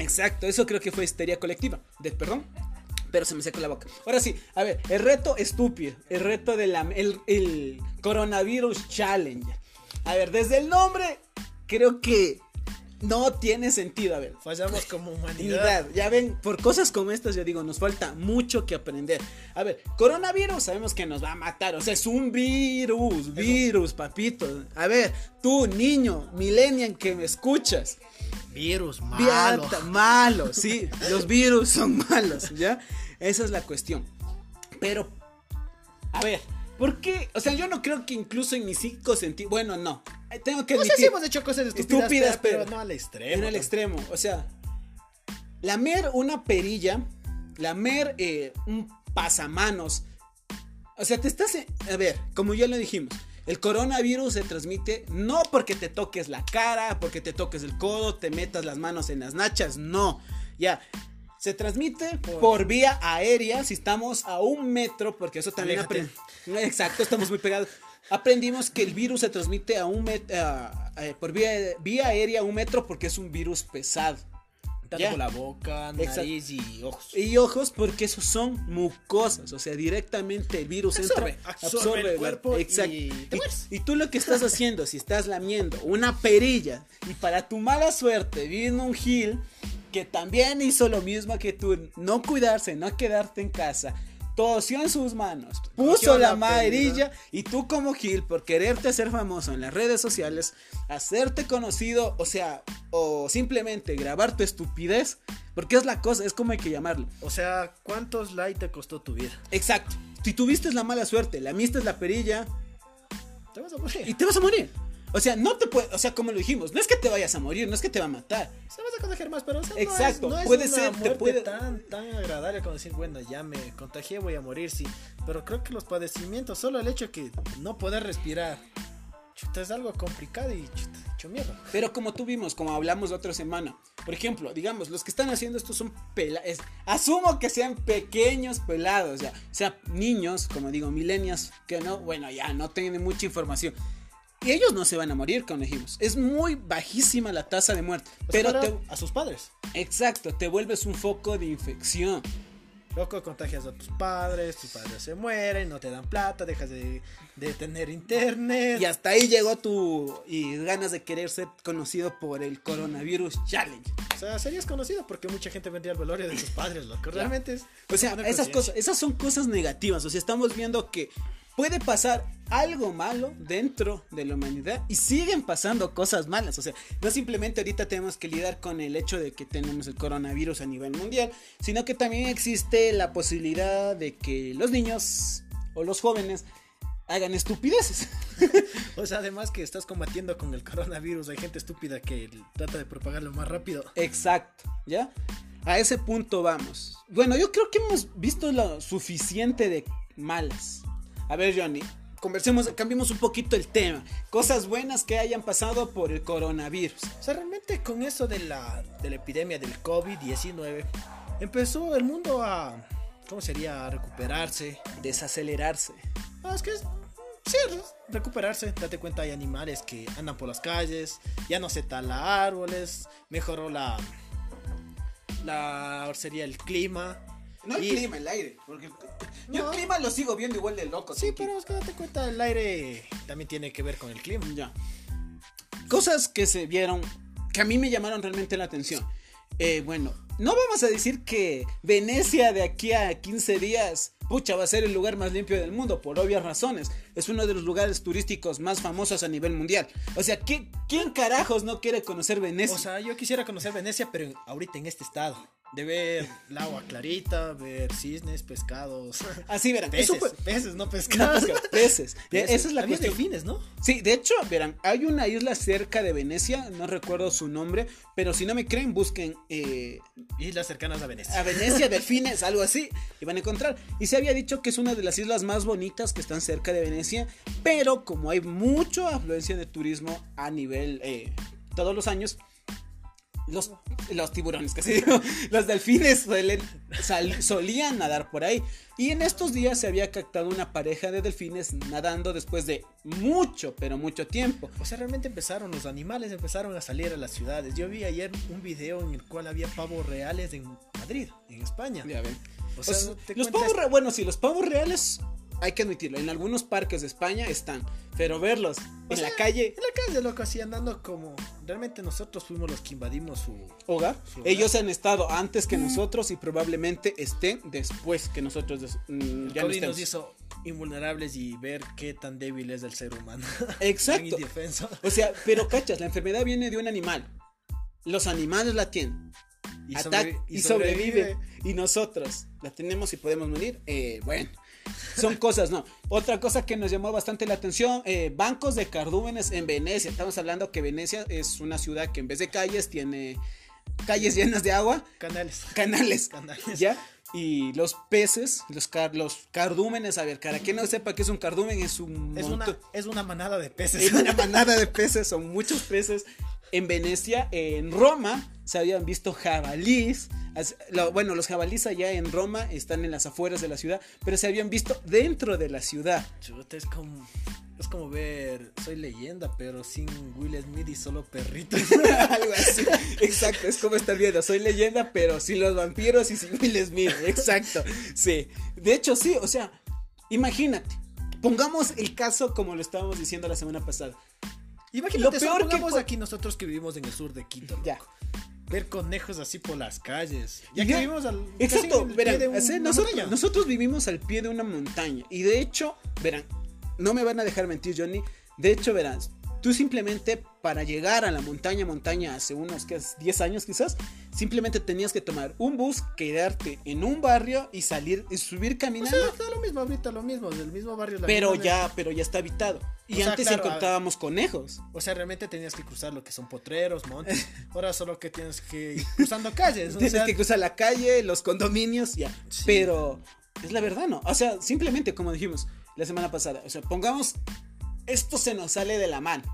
Exacto, eso creo que fue histeria colectiva. De, perdón, pero se me secó la boca. Ahora sí, a ver, el reto estúpido, el reto de la, el, el coronavirus challenge. A ver, desde el nombre, creo que no tiene sentido. A ver, Fallamos como humanidad. Ya ven, por cosas como estas, yo digo, nos falta mucho que aprender. A ver, coronavirus sabemos que nos va a matar. O sea, es un virus, virus, papito. A ver, tú, niño, millennial que me escuchas. Virus, malo. Viata, malo, sí. Los virus son malos, ¿ya? Esa es la cuestión. Pero, a ver, ¿por qué? O sea, yo no creo que incluso en mis cinco sentidos. Bueno, no. Tengo que No sé admitir. si hemos hecho cosas estúpidas, Estúpidas, pero, pero- no al extremo. En el extremo, o sea, lamer una perilla, lamer eh, un pasamanos, o sea, te estás, a ver, como ya lo dijimos, el coronavirus se transmite no porque te toques la cara, porque te toques el codo, te metas las manos en las nachas, no, ya. Se transmite por, vía aérea si estamos a un metro, porque eso también aprendimos. Exacto, estamos muy pegados. Aprendimos que el virus se transmite a un met- a- por vía, vía aérea a un metro porque es un virus pesado. Tanto Ya. por la boca, Exacto. nariz y ojos. Y ojos porque esos son mucosas, o sea, directamente el virus Absorbe, entra, absorbe el cuerpo y exacto. mueres. y tú lo que estás haciendo, si estás lamiendo una perilla y para tu mala suerte vino un gil que también hizo lo mismo que tú, no cuidarse, no quedarte en casa, tosió en sus manos, puso la, la amarilla y tú como Gil por quererte hacer famoso en las redes sociales, hacerte conocido, o sea, o simplemente grabar tu estupidez, porque es la cosa, es como hay que llamarlo. O sea, ¿cuántos likes te costó tu vida? Exacto. Si tuviste la mala suerte, lamiste la perilla Te vas a morir. y te vas a morir. O sea, no te puede, o sea, como lo dijimos, no es que te vayas a morir, no es que te va a matar. Se vas a contagiar más, pero o sea, Exacto, no es, no es puede una ser, te muerte puede- tan, tan agradable como decir, bueno, ya me contagié, voy a morir, sí. Pero creo que los padecimientos, solo el hecho de que no poder respirar, chuta, es algo complicado y chuta, hecho mierda. Pero como tú vimos, como hablamos la otra semana, por ejemplo, digamos, los que están haciendo esto son pelados, asumo que sean pequeños pelados, o sea, niños, como digo, milenios, que no, bueno, ya no tienen mucha información. Y ellos no se van a morir, como dijimos. Es muy bajísima la tasa de muerte. Pero Pero te, a sus padres. exacto, te vuelves un foco de infección. Loco, contagias a tus padres, tus padres se mueren, no te dan plata, dejas de, de tener internet. Y hasta ahí llegó tu y ganas de querer ser conocido por el coronavirus challenge. O sea, serías conocido porque mucha gente vendría al velorio de tus padres, loco. <laughs> Realmente es. O sea, esas cosas, esas son cosas negativas. O sea, estamos viendo que puede pasar algo malo dentro de la humanidad y siguen pasando cosas malas. O sea, no simplemente ahorita tenemos que lidiar con el hecho de que tenemos el coronavirus a nivel mundial, sino que también existe la posibilidad de que los niños o los jóvenes hagan estupideces. <laughs> O sea, además que estás combatiendo con el coronavirus, hay gente estúpida que trata de propagarlo más rápido. Exacto, ¿ya? A ese punto vamos. Bueno, yo creo que hemos visto lo suficiente de malas. A ver, Johnny, conversemos, cambiemos un poquito el tema. Cosas buenas que hayan pasado por el coronavirus. O sea, realmente con eso de la, de la epidemia del COVID-19, empezó el mundo a, ¿cómo sería? A recuperarse. Desacelerarse. Ah, es que es, sí, recuperarse. Date cuenta, hay animales que andan por las calles, ya no se tala árboles, mejoró la, la, sería el clima. No el Y- clima, el aire. Porque yo No. el clima lo sigo viendo igual de loco. Sí, pero es que date cuenta, el aire también tiene que ver con el clima. Ya. Cosas que se vieron que a mí me llamaron realmente la atención. Eh, bueno, no vamos a decir que Venecia de aquí a 15 días, pucha, va a ser el lugar más limpio del mundo, por obvias razones. Es uno de los lugares turísticos más famosos a nivel mundial. O sea, ¿qué- ¿quién carajos no quiere conocer Venecia? O sea, yo quisiera conocer Venecia, pero ahorita en este estado. de ver el agua clarita, ver cisnes, pescados. Así verán. Peces, fue- peces, no No, pescados. pues, <laughs> peces. <laughs> Peces. Esa es la Había cuestión. delfines, ¿no? Sí, de hecho, verán, hay una isla cerca de Venecia, no recuerdo su nombre, pero si no me creen, busquen eh, Islas cercanas a Venecia. a Venecia, <laughs> delfines, algo así, y van a encontrar. Y se había dicho que es una de las islas más bonitas que están cerca de Venecia, pero como hay mucha afluencia de turismo a nivel eh, todos los años, los, los tiburones, casi digo, <laughs> los delfines suelen, sal- solían nadar por ahí. Y en estos días se había captado una pareja de delfines nadando después de mucho, pero mucho tiempo. O sea, realmente empezaron, los animales empezaron a salir a las ciudades. Yo vi ayer un video en el cual había pavos reales en Madrid, en España. Ya ven. O sea, O sea, los pavos re- bueno, sí, los pavos reales hay que admitirlo, en algunos parques de España están, pero verlos O en sea, la calle En la calle, loco, así andando como. Realmente nosotros fuimos los que invadimos su. hogar, Su hogar. ellos han estado antes que nosotros y probablemente estén después que nosotros des- mm, ya no COVID nos hizo invulnerables y ver qué tan débil es el ser humano. <laughs> Exacto. O sea, pero cachas, la enfermedad viene de un animal. Los animales la tienen. Y, sobrevi- y sobrevive. Y nosotros la tenemos y podemos morir. Eh, bueno, son cosas, ¿no? Otra cosa que nos llamó bastante la atención, eh, bancos de cardúmenes en Venecia. Estamos hablando que Venecia es una ciudad que en vez de calles tiene calles llenas de agua, Canales. canales, Canales. ¿ya? Y los peces, los, car- los cardúmenes, a ver, para quien no sepa qué es un cardumen, es un Es una, es una manada de peces. es una <laughs> manada de peces, son muchos peces. En Venecia, en Roma, se habían visto jabalís. Bueno, los jabalís allá en Roma están en las afueras de la ciudad, pero se habían visto dentro de la ciudad. Chuta, es como. Es como ver. Soy leyenda, pero sin Will Smith y solo perritos. <laughs> Algo así. Exacto, es como estar viendo. Soy leyenda, pero sin los vampiros y sin Will Smith. Exacto. Sí. De hecho, sí, o sea, imagínate. Pongamos el caso como lo estábamos diciendo la semana pasada. Imagínate, Lo peor que aquí nosotros que vivimos en el sur de Quito. loco. Ya. Ver conejos así por las calles. Ya que ya- vivimos al. Exacto, verán, pie de nosotros, montaña. nosotros vivimos al pie de una montaña. Y de hecho, verán, no me van a dejar mentir, Johnny. De hecho, verán, tú simplemente para llegar a la montaña, montaña hace unos ¿qué es? 10 años quizás, simplemente tenías que tomar un bus, quedarte en un barrio y salir y subir O caminando. sea, está lo mismo ahorita, lo mismo, del mismo barrio. la pero ya, pero ya está habitado. Y O sea, antes claro, encontrábamos conejos. O sea, realmente tenías que cruzar lo que son potreros, montes. <laughs> Ahora solo que tienes que ir cruzando calles. O Tienes sea, que cruzar la calle, los condominios, ya. Sí. Pero es la verdad, ¿no? O sea, simplemente como dijimos la semana pasada, o sea, pongamos, esto se nos sale de la mano.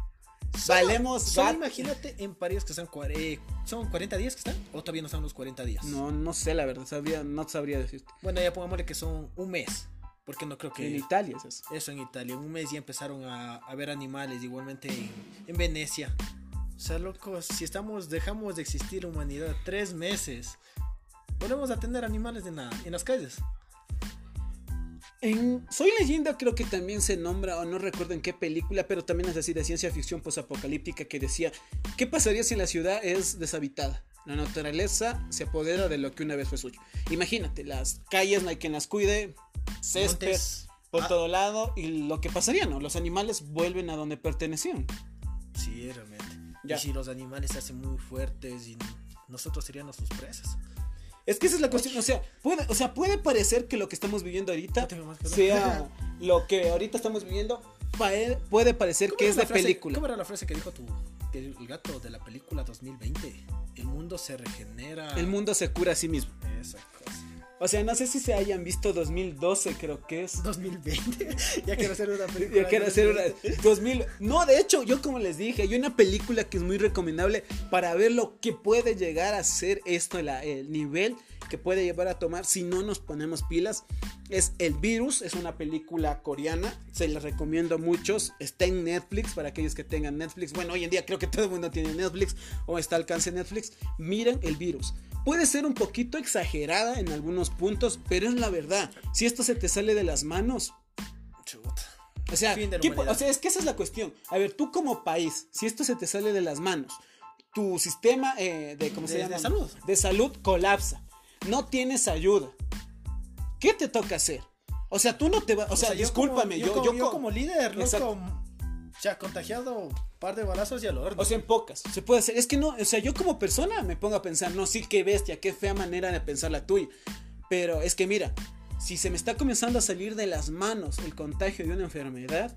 solo- Valemos solo imagínate en París que son 40 días que están. O todavía no están los 40 días. No, no sé la verdad, sabría, no sabría decirte. Bueno, ya pongámosle que son un mes. Porque no creo que. En Italia es eso. Eso en Italia. En un mes ya empezaron a, a ver animales. Igualmente en, en Venecia. O sea, loco, si estamos, dejamos de existir humanidad tres meses, volvemos a tener animales en, la- en las calles. En Soy leyenda creo que también se nombra, o no recuerdo en qué película, pero también es así de ciencia ficción posapocalíptica que decía, ¿qué pasaría si la ciudad es deshabitada? La naturaleza se apodera de lo que una vez fue suyo. Imagínate, las calles no hay quien las cuide, césped Montes. por Ah. todo lado, y lo que pasaría, ¿no? Los animales vuelven a donde pertenecían. Sí, realmente. Ya. Y si los animales se hacen muy fuertes y nosotros seríamos sus presas. Es que esa es la cuestión, o sea, puede, o sea, puede parecer que lo que estamos viviendo ahorita sea <laughs> lo que ahorita estamos viviendo, pae- puede parecer ¿Cómo que es de frase- película. ¿Cómo era la frase que dijo tu que el gato de la película 2020? El mundo se regenera. El mundo se cura a sí mismo. Esa cosa. O sea, no sé si se hayan visto 2012, creo que es. 2020. <laughs> ya quiero hacer una <laughs> película. Ya quiero hacer una 2000. No, de hecho, yo como les dije, hay una película que es muy recomendable para ver lo que puede llegar a ser esto, la- el nivel que puede llevar a tomar si no nos ponemos pilas. Es El Virus, es una película coreana, se la recomiendo a muchos. Está en Netflix para aquellos que tengan Netflix. Bueno, hoy en día creo que todo el mundo tiene Netflix o está al alcance Netflix. Miren El Virus. Puede ser un poquito exagerada en algunos puntos, pero es la verdad. Si esto se te sale de las manos, Chuta. o sea, ¿qué o sea, es que esa es la cuestión. A ver, tú como país, si esto se te sale de las manos, tu sistema eh, de, ¿cómo se De- llama? de salud. De salud colapsa. No tienes ayuda. ¿Qué te toca hacer? O sea, tú no te vas, o, sea, yo discúlpame, como- yo, yo, yo, como, yo co- como líder, loco, o sea, contagiado, par de balazos y al horno. O sea, en pocas. Se puede hacer. Es que no, o sea, yo como persona me pongo a pensar, no, sí, qué bestia, qué fea manera de pensar la tuya. Pero es que mira, si se me está comenzando a salir de las manos el contagio de una enfermedad,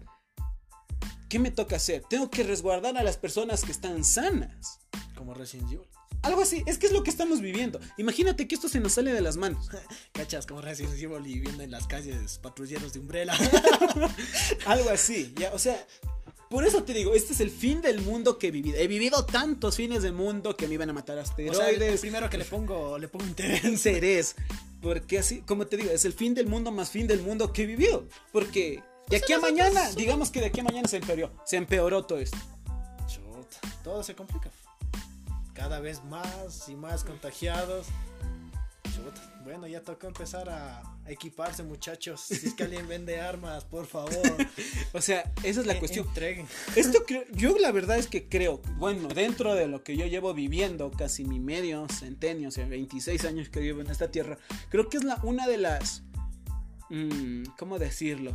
¿qué me toca hacer? Tengo que resguardar a las personas que están sanas. Como Resident Evil. Algo así, es que es lo que estamos viviendo. Imagínate que esto se nos sale de las manos. <laughs> Cachas, como y viviendo en las calles patrulleros de Umbrella. <laughs> Algo así, ya, o sea, por eso te digo, este es el fin del mundo que he vivido. He vivido tantos fines del mundo que me iban a matar asteroides. O sea, el, primero que le pongo, le pongo interés. interés. Porque así, como te digo, es el fin del mundo más fin del mundo que he vivido. Porque de aquí a mañana, digamos que de aquí a mañana se empeoró, se empeoró todo esto. Chuta, todo se complica. Cada vez más y más contagiados. Bueno, ya tocó empezar a equiparse, muchachos. Si es que alguien vende armas, por favor. <laughs> o sea, esa es la cuestión. Entreguen. Esto creo- yo la verdad es que creo, bueno, dentro de lo que yo llevo viviendo, casi mi medio centenio, o sea, 26 años que vivo en esta tierra, creo que es la, una de las, mm, ¿cómo decirlo?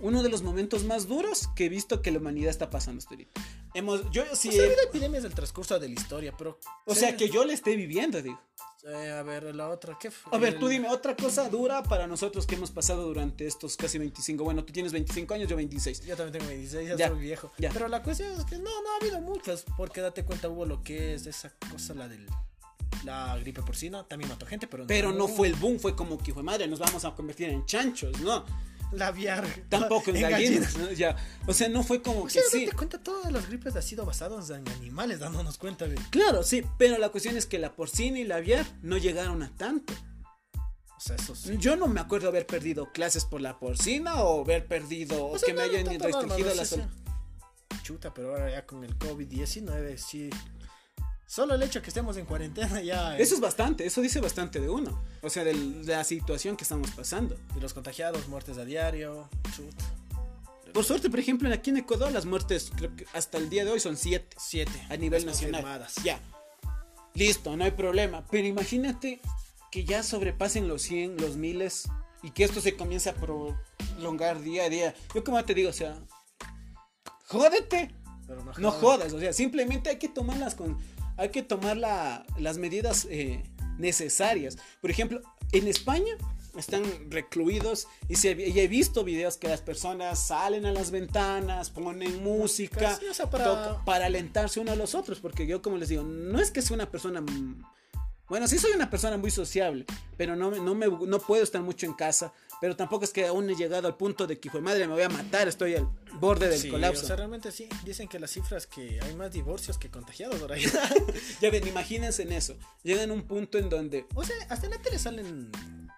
Uno de los momentos más duros que he visto que la humanidad está pasando hasta ahorita. Hemos, yo sí, O sea, ha habido epidemias del transcurso de la historia, pero. o sea, que yo le esté viviendo, digo. Eh, a ver, la otra, ¿qué fue? A ver, tú dime, otra cosa dura para nosotros que hemos pasado durante estos casi 25. Bueno, tú tienes 25 años, yo 26. Yo también tengo 26, ya, Ya, soy viejo. ya. Pero la cuestión es que no, no ha habido muchas. Porque date cuenta, hubo lo que es esa cosa, la del. La gripe porcina, también mató gente, pero no. Pero no fue el boom, fue como que, fue madre, nos vamos a convertir en chanchos, ¿no? La aviar. Tampoco en, gallinas. ¿no? Ya. O sea, no fue como O que sea, sí. date cuenta, todas las gripes han sido basadas en animales, dándonos cuenta de. Claro, sí, pero la cuestión es que la porcina y la aviar no llegaron a tanto. O sea, eso sí. Yo no me acuerdo haber perdido clases por la porcina o haber perdido o, O sea, que me no, hayan restringido la salud. Chuta, pero ahora ya con el COVID-19, sí. Solo el hecho que estemos en cuarentena ya. Eso es bastante, eso dice bastante de uno. O sea, de la situación que estamos pasando. Y los contagiados, muertes a diario. Chuta. Por suerte, por ejemplo, aquí en Ecuador las muertes creo que hasta el día de hoy son siete Siete. a nivel Las nacional. Ya. Listo, no hay problema. Pero imagínate que ya sobrepasen los 100, los miles y que esto se comience a prolongar día a día. Yo como te digo, o sea, jódete. Pero no, No jodas, o sea, simplemente hay que tomarlas con, hay que tomar la- las medidas eh, necesarias. Por ejemplo, en España están recluidos y, se, y he visto videos que las personas salen a las ventanas, ponen música Sí, o sea, para- toca- para alentarse uno a los otros, porque yo como les digo, no es que sea una persona... Bueno, sí soy una persona muy sociable, pero no, no, me, no puedo estar mucho en casa, pero tampoco es que aún he llegado al punto de que, hijo de madre, me voy a matar, estoy al borde del Sí, colapso. O sea, realmente sí. Dicen que las cifras que hay más divorcios que contagiados ahí. <laughs> <laughs> Ya ven, imagínense en eso. Llegan a un punto en donde. o sea, hasta en la tele salen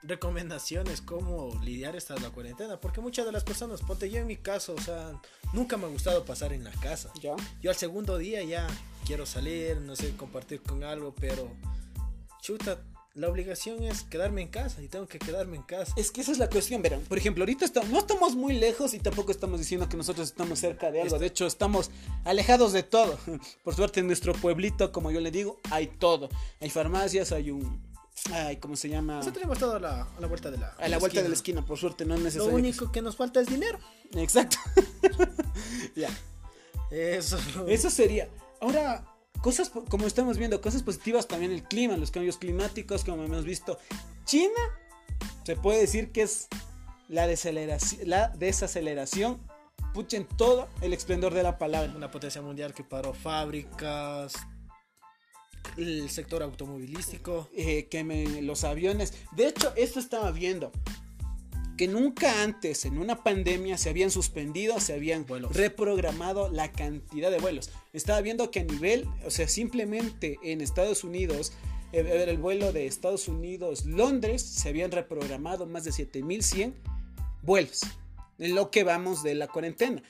recomendaciones cómo lidiar esta la cuarentena. Porque muchas de las personas, ponte yo en mi caso, o sea, nunca me ha gustado pasar en la casa. Ya. Yo al segundo día ya quiero salir, no sé, compartir con algo, pero chuta, la obligación es quedarme en casa y tengo que quedarme en casa. Es que esa es la cuestión, verán. Por ejemplo, ahorita estamos, no estamos muy lejos y tampoco estamos diciendo que nosotros estamos cerca de algo. De hecho, estamos alejados de todo. <laughs> Por suerte, en nuestro pueblito, como yo le digo, hay todo. Hay farmacias, hay un. Ay, ¿cómo se llama? Sea, tenemos todo a la, a la vuelta de la A la vuelta de la esquina, por suerte, no es Lo necesario. único que nos falta es dinero. Exacto. <laughs> ya. Eso. Eso sería. Ahora, cosas como estamos viendo, cosas positivas también el clima, los cambios climáticos, como hemos visto. China, se puede decir que es la, desaceleraci- la desaceleración, pucha, en todo el esplendor de la palabra. Una potencia mundial que paró fábricas, el sector automovilístico. Eh, que me- los aviones. De hecho, esto estaba viendo. Que nunca antes en una pandemia se habían suspendido, se habían Vuelos. reprogramado la cantidad de vuelos. Estaba viendo que a nivel, o sea, simplemente en Estados Unidos, eh, el vuelo de Estados Unidos, Londres, se habían reprogramado más de 7100 vuelos. En lo que vamos de la cuarentena.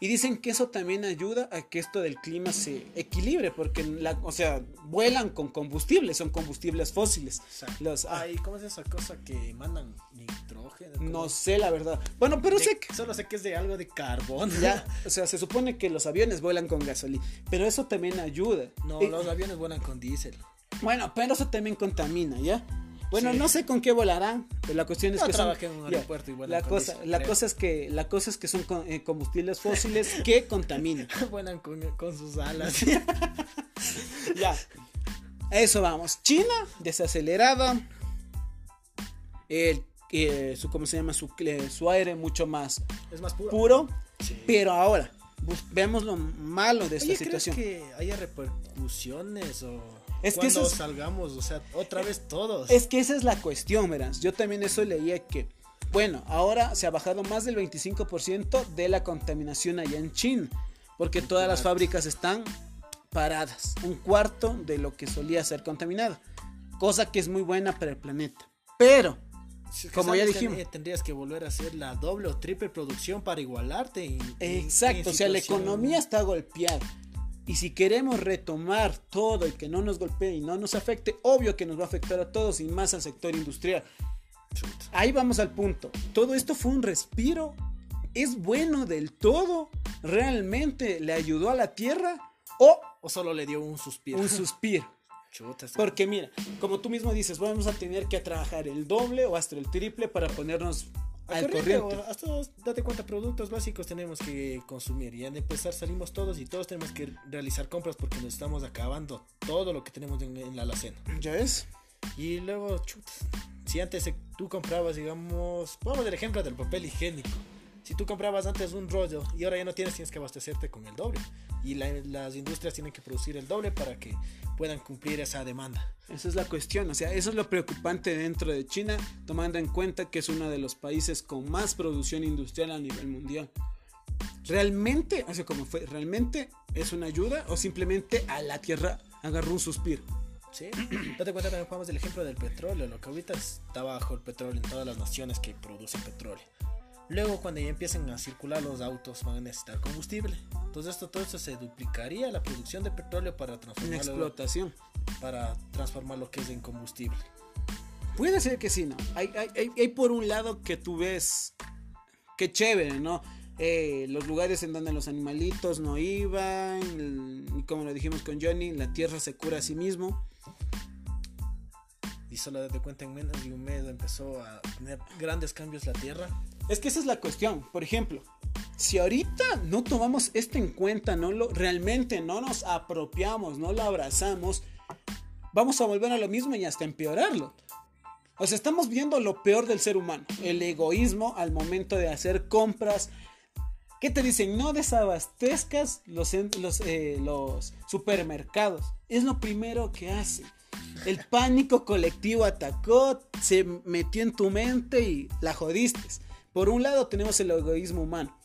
Y dicen que eso también ayuda a que esto del clima se equilibre, porque, la, o sea, vuelan con combustibles, son combustibles fósiles. Los, ah, Ay, ¿cómo es esa cosa que mandan nitrógeno? no sé la verdad. Bueno, pero De- sé que Solo sé que es de algo de carbón. ya, <laughs> o sea, se supone que los aviones vuelan con gasolina, pero eso también ayuda. No, Eh, los aviones vuelan con diésel. Bueno, pero eso también contamina, ¿ya? Bueno, Sí. no sé con qué volarán, pero la cuestión es que son, en un ya, aeropuerto y vuelan la cosa, eso, la creo. cosa es que la cosa es que son con- eh, combustibles fósiles que <laughs> contaminan. Vuelan con, con sus alas. <laughs> ya. A eso vamos. China desacelerada. El, eh, su cómo se llama su, eh, su aire mucho más Es más puro. puro, Sí. pero ahora vemos lo malo de esta Oye, ¿crees situación. que haya repercusiones o Es que eso es- salgamos, o sea, otra vez todos? Es que esa es la cuestión, verás. Yo también eso leía que, bueno, ahora se ha bajado más del 25% de la contaminación allá en China, porque todas las fábricas están paradas, un cuarto de lo que solía ser contaminado, cosa que es muy buena para el planeta. Pero, Si es que como ya dijimos. eh, tendrías que volver a hacer la doble o triple producción para igualarte. y- exacto, o sea, la economía está golpeada. Y si queremos retomar todo y que no nos golpee y no nos afecte, obvio que nos va a afectar a todos y más al sector industrial. Ahí vamos al punto. Todo esto fue un respiro. ¿Es bueno del todo? ¿Realmente le ayudó a la Tierra? ¿O O solo le dio un suspiro. un suspiro? <laughs> Chuta. Porque mira, como tú mismo dices, vamos a tener que trabajar el doble o hasta el triple para ponernos Al corriente, corriente. hasta date cuenta, productos básicos tenemos que consumir. Y al empezar salimos todos y todos tenemos que realizar compras porque nos estamos acabando todo lo que tenemos en, en la alacena. ¿Ya ves? Y luego, chuta, si antes tú comprabas, digamos, pongamos el ejemplo del papel higiénico. Si tú comprabas antes un rollo y ahora ya no tienes, tienes que abastecerte con el doble. Y la- las industrias tienen que producir el doble para que puedan cumplir esa demanda. Esa es la cuestión, o sea, eso es lo preocupante dentro de China, tomando en cuenta que es uno de los países con más producción industrial a nivel mundial. ¿Realmente, o sea, cómo fue? ¿Realmente es una ayuda o simplemente a la Tierra agarró un suspiro? ¿Sí? <clears throat> Date cuenta también jugamos el ejemplo del petróleo, lo que ahorita está bajo el petróleo en todas las naciones que producen petróleo. Luego cuando ya empiecen a circular los autos van a necesitar combustible. Entonces esto todo eso se duplicaría la producción de petróleo para Una transformarlo, explotación. para transformar lo que es en combustible. Puede ser que sí, ¿no? Hay, hay, hay, hay por un lado que tú ves que chévere, ¿no? Eh, los lugares en donde los animalitos no iban, el- y como lo dijimos con Johnny, la tierra se cura a sí mismo. Y solo date cuenta en menos de un mes empezó a tener grandes cambios la Tierra. Es que esa es la cuestión. Por ejemplo, si ahorita no tomamos esto en cuenta, no lo realmente no nos apropiamos, no lo abrazamos, vamos a volver a lo mismo y hasta empeorarlo. O sea, estamos viendo lo peor del ser humano, el egoísmo al momento de hacer compras. ¿Qué te dicen? No desabastezcas los, los, eh, los supermercados. Es lo primero que hace. El pánico colectivo atacó, se metió en tu mente y la jodiste. Por un lado tenemos el egoísmo humano.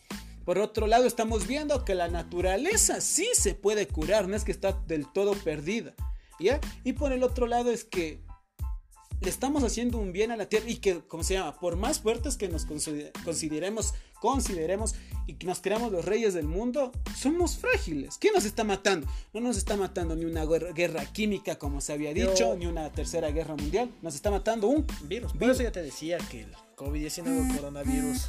Por otro lado estamos viendo que la naturaleza sí se puede curar, no es que está del todo perdida. ¿Ya? Y por el otro lado es que le estamos haciendo un bien a la tierra y que, ¿cómo se llama? Por más fuertes que nos consider- consideremos, consideremos y que nos creamos los reyes del mundo, somos frágiles. ¿Qué nos está matando? No nos está matando ni una guerra, guerra química, como se había dicho, Yo- ni una tercera guerra mundial. Nos está matando un Virus. Por Virus. eso ya te decía que el COVID-19 coronavirus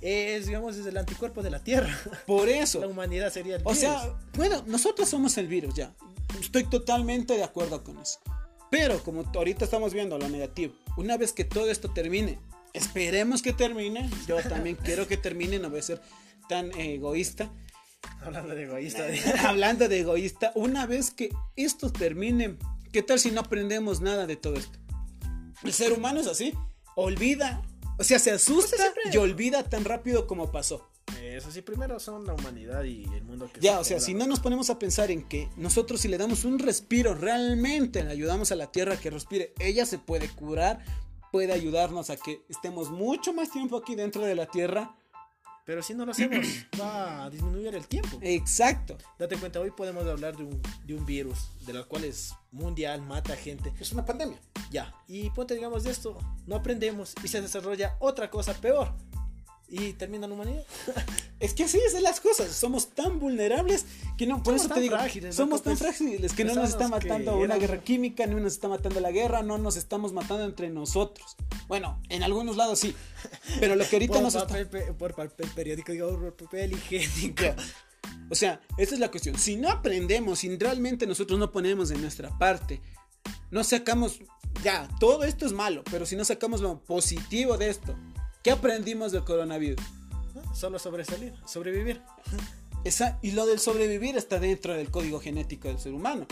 es, digamos, es el anticuerpo de la Tierra. Por eso. La humanidad sería el O virus. sea, bueno, nosotros somos el virus ya. Estoy totalmente de acuerdo con eso. Pero como ahorita estamos viendo lo negativo, una vez que todo esto termine, esperemos que termine. Yo también <laughs> quiero que termine, no voy a ser tan egoísta. hablando de egoísta. <laughs> Hablando de egoísta, una vez que esto termine, ¿qué tal si no aprendemos nada de todo esto? El ser humano es así, olvida, o sea, se asusta siempre- y olvida tan rápido como pasó. Eso sí, primero son la humanidad y el mundo que Ya, se o sea, si no nos ponemos a pensar en que nosotros si le damos un respiro, realmente le ayudamos a la tierra que respire, ella se puede curar, puede ayudarnos a que estemos mucho más tiempo aquí dentro de la tierra. Pero si no lo hacemos, <clears throat> va a disminuir el tiempo. Exacto. Date cuenta, hoy podemos hablar de un, de un virus, de la cual es mundial, mata gente. Es una pandemia. Ya, y ponte, digamos, de esto, no aprendemos y se desarrolla otra cosa peor. Y termina la humanidad. <laughs> Es que así es de las cosas, somos tan vulnerables que no, por Somos eso te digo, frágiles, somos tan frágiles que no nos está matando una éramos- guerra química, ni nos está matando la guerra, no nos estamos matando entre nosotros. Bueno, en algunos lados sí, pero lo que ahorita por, nos está... papel, pe- por papel periódico, digamos, por papel higiénico. O sea, esta es la cuestión. Si no aprendemos, si realmente nosotros no ponemos de nuestra parte, no sacamos, ya, todo esto es malo, pero si no sacamos lo positivo de esto, ¿qué aprendimos del coronavirus? Solo sobresalir, sobrevivir. Esa, y lo del sobrevivir está dentro del código genético del ser humano.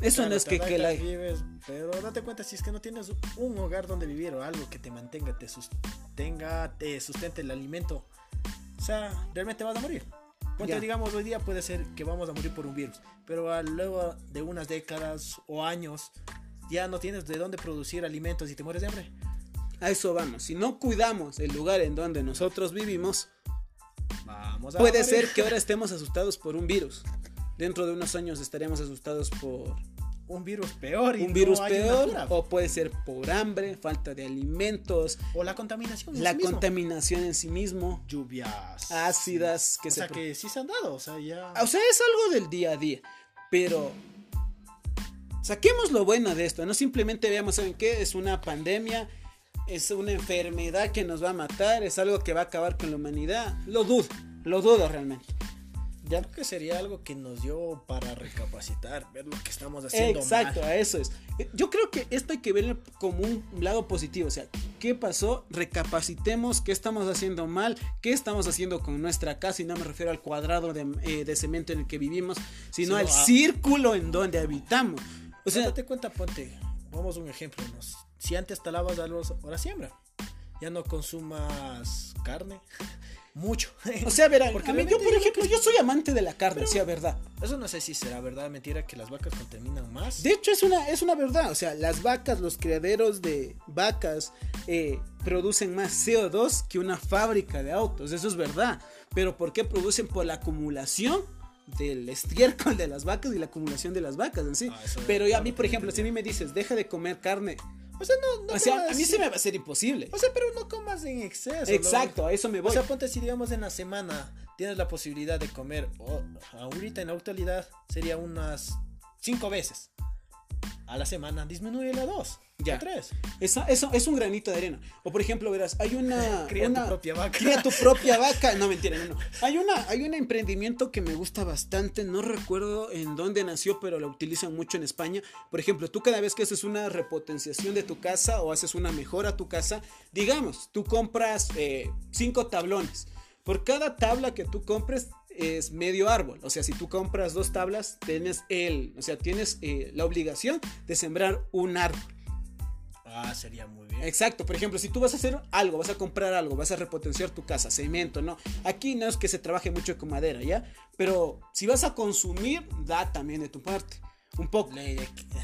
Eso no es que, que la... Vives, pero date cuenta si es que no tienes un hogar donde vivir o algo que te mantenga, te sostenga, te sustente el alimento. O sea, realmente vas a morir. Ponte, digamos, hoy día puede ser que vamos a morir por un virus, pero luego de unas décadas o años ya no tienes de dónde producir alimentos y te mueres de hambre. A eso vamos. Si no cuidamos el lugar en donde nosotros vivimos, vamos a puede ser que ahora <laughs> estemos asustados por un virus. Dentro de unos años estaremos asustados por un virus peor. Y un virus peor. O puede ser por hambre, falta de alimentos. O la contaminación. la contaminación en sí mismo. Lluvias. Ácidas. Que o sea que sí se han dado. O sea, ya. O sea, es algo del día a día. Pero. Saquemos lo bueno de esto. No simplemente veamos, ¿saben qué? Es una pandemia. Es una enfermedad que nos va a matar. Es algo que va a acabar con la humanidad. Lo dudo. Lo dudo realmente ya creo que sería algo que nos dio para recapacitar, ver lo que estamos haciendo. Exacto, a eso es. Yo creo que esto hay que ver como un lado positivo, o sea, ¿qué pasó? Recapacitemos qué estamos haciendo mal, qué estamos haciendo con nuestra casa, y no me refiero al cuadrado de, eh, cemento en el que vivimos, sino al círculo en donde habitamos. O sea, date cuenta, ponte, vamos a un ejemplo, si antes talabas algo, ahora siembra, ya no consumas carne <laughs> mucho. O sea, verán, porque yo, por ejemplo, yo soy amante de la carne, sea verdad. Eso no sé si será verdad, mentira, que las vacas contaminan más. De hecho, es una, es una verdad. O sea, las vacas, los criaderos de vacas eh, producen más CO2 que una fábrica de autos. Eso es verdad. Pero ¿por qué producen? Por la acumulación del estiércol de las vacas y la acumulación de las vacas en sí. Ah, Pero a mí, por ejemplo, si a mí me dices, deja de comer carne o sea, no, no o sea, a mí se me va a hacer imposible. O sea, pero no comas en exceso. Exacto, a eso me voy. O sea, ponte si digamos en la semana tienes la posibilidad de comer, ahorita en la actualidad sería unas cinco veces a la semana, disminuye a dos. Ya. tres. Eso, eso es un granito de arena. O por ejemplo, verás, hay una. <laughs> cría tu propia vaca. Cría tu propia <laughs> vaca. No, mentira, no, no. Hay, una, hay un emprendimiento que me gusta bastante. No recuerdo en dónde nació, pero lo utilizan mucho en España. Por ejemplo, tú cada vez que haces una repotenciación de tu casa o haces una mejora a tu casa, digamos, tú compras eh, cinco tablones. Por cada tabla que tú compres, es medio árbol. O sea, si tú compras dos tablas, tienes el, o sea, tienes eh, la obligación de sembrar un árbol. Ah, sería muy bien. Exacto, por ejemplo, si tú vas a hacer algo, vas a comprar algo, vas a repotenciar tu casa, cemento, ¿no? Aquí no es que se trabaje mucho con madera, ¿ya? Pero si vas a consumir, da también de tu parte un poco. Ley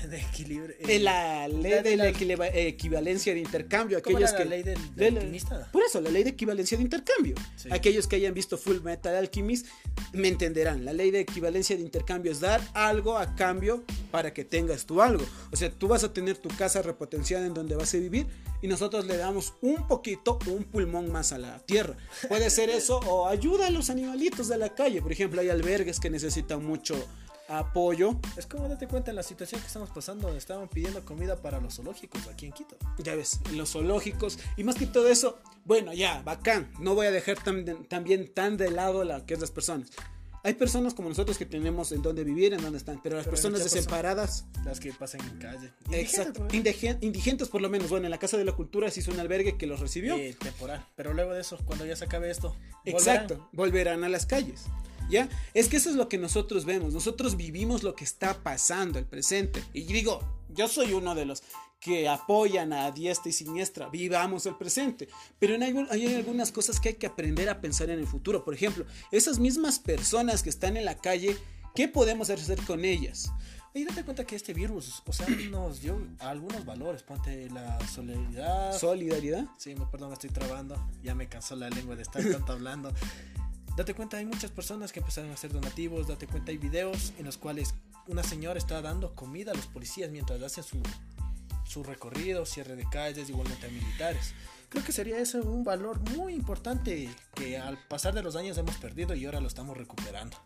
de, <laughs> equilibrio. Eh, la ley de, la, equivalencia de intercambio. Aquellos que, la ley del, alquimista? Por eso, la ley de equivalencia de intercambio. Aquellos que hayan visto Full Metal Alchemist me entenderán. La ley de equivalencia de intercambio es dar algo a cambio para que tengas tú algo. O sea, tú vas a tener tu casa repotenciada en donde vas a vivir y nosotros le damos un poquito, un pulmón más a la tierra. Puede ser <laughs> eso o ayuda a los animalitos de la calle. Por ejemplo, hay albergues que necesitan mucho apoyo. Es como date cuenta en la situación que estamos pasando, estaban pidiendo comida para los zoológicos aquí en Quito. Ya ves, los zoológicos. Y más que todo eso, bueno, ya, bacán. No voy a dejar también tan de lado la que es las personas. Hay personas como nosotros que tenemos en dónde vivir, en dónde están, pero las personas desamparadas. Las que pasan en calle. Exacto. indigentes por lo menos. Bueno, en la Casa de la Cultura se hizo un albergue que los recibió. temporal. Pero luego de eso, cuando ya se acabe esto. Exacto. volverán a las calles. ¿Ya? Es que eso es lo que nosotros vemos. Nosotros vivimos lo que está pasando, el presente. Y digo, yo soy uno de los que apoyan a diestra y siniestra. Vivamos el presente. Pero hay, algunas cosas que hay que aprender a pensar en el futuro. Por ejemplo, esas mismas personas que están en la calle, ¿qué podemos hacer con ellas? Y date cuenta que este virus, o sea, nos dio algunos valores. Ponte la solidaridad. ¿Solidaridad? Sí, perdón, me estoy trabando. Ya me cansó la lengua de estar tanto hablando. Date cuenta, hay muchas personas que empezaron a hacer donativos. Date cuenta, hay videos en los cuales una señora está dando comida a los policías mientras hacen su, su recorrido, cierre de calles, igualmente a militares. Creo que sería eso un valor muy importante que al pasar de los años hemos perdido y ahora lo estamos recuperando.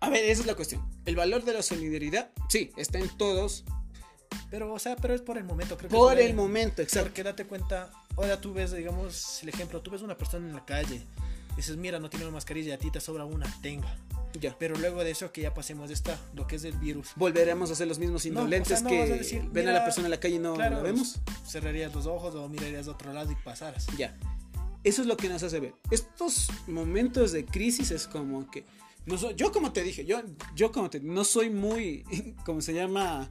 A ver, esa es la cuestión. El valor de la solidaridad, sí, está en todos. Pero, o sea, pero es por el momento, creo que Por el momento, exacto. Porque date cuenta, ahora tú ves, digamos, el ejemplo, tú ves una persona en la calle dices, mira, no tiene una mascarilla, a ti te sobra una, tenga. Ya. Pero luego de eso que ya pasemos de esta, lo que es el virus. Volveremos a ser los mismos No, indolentes o sea, no que decir, ven a la persona en la calle y no claro, la vemos. Cerrarías los ojos o mirarías a otro lado y pasaras. Ya. Eso es lo que nos hace ver. Estos momentos de crisis es como que. No soy- yo como te dije, yo, yo como te no soy muy, <laughs> como se llama,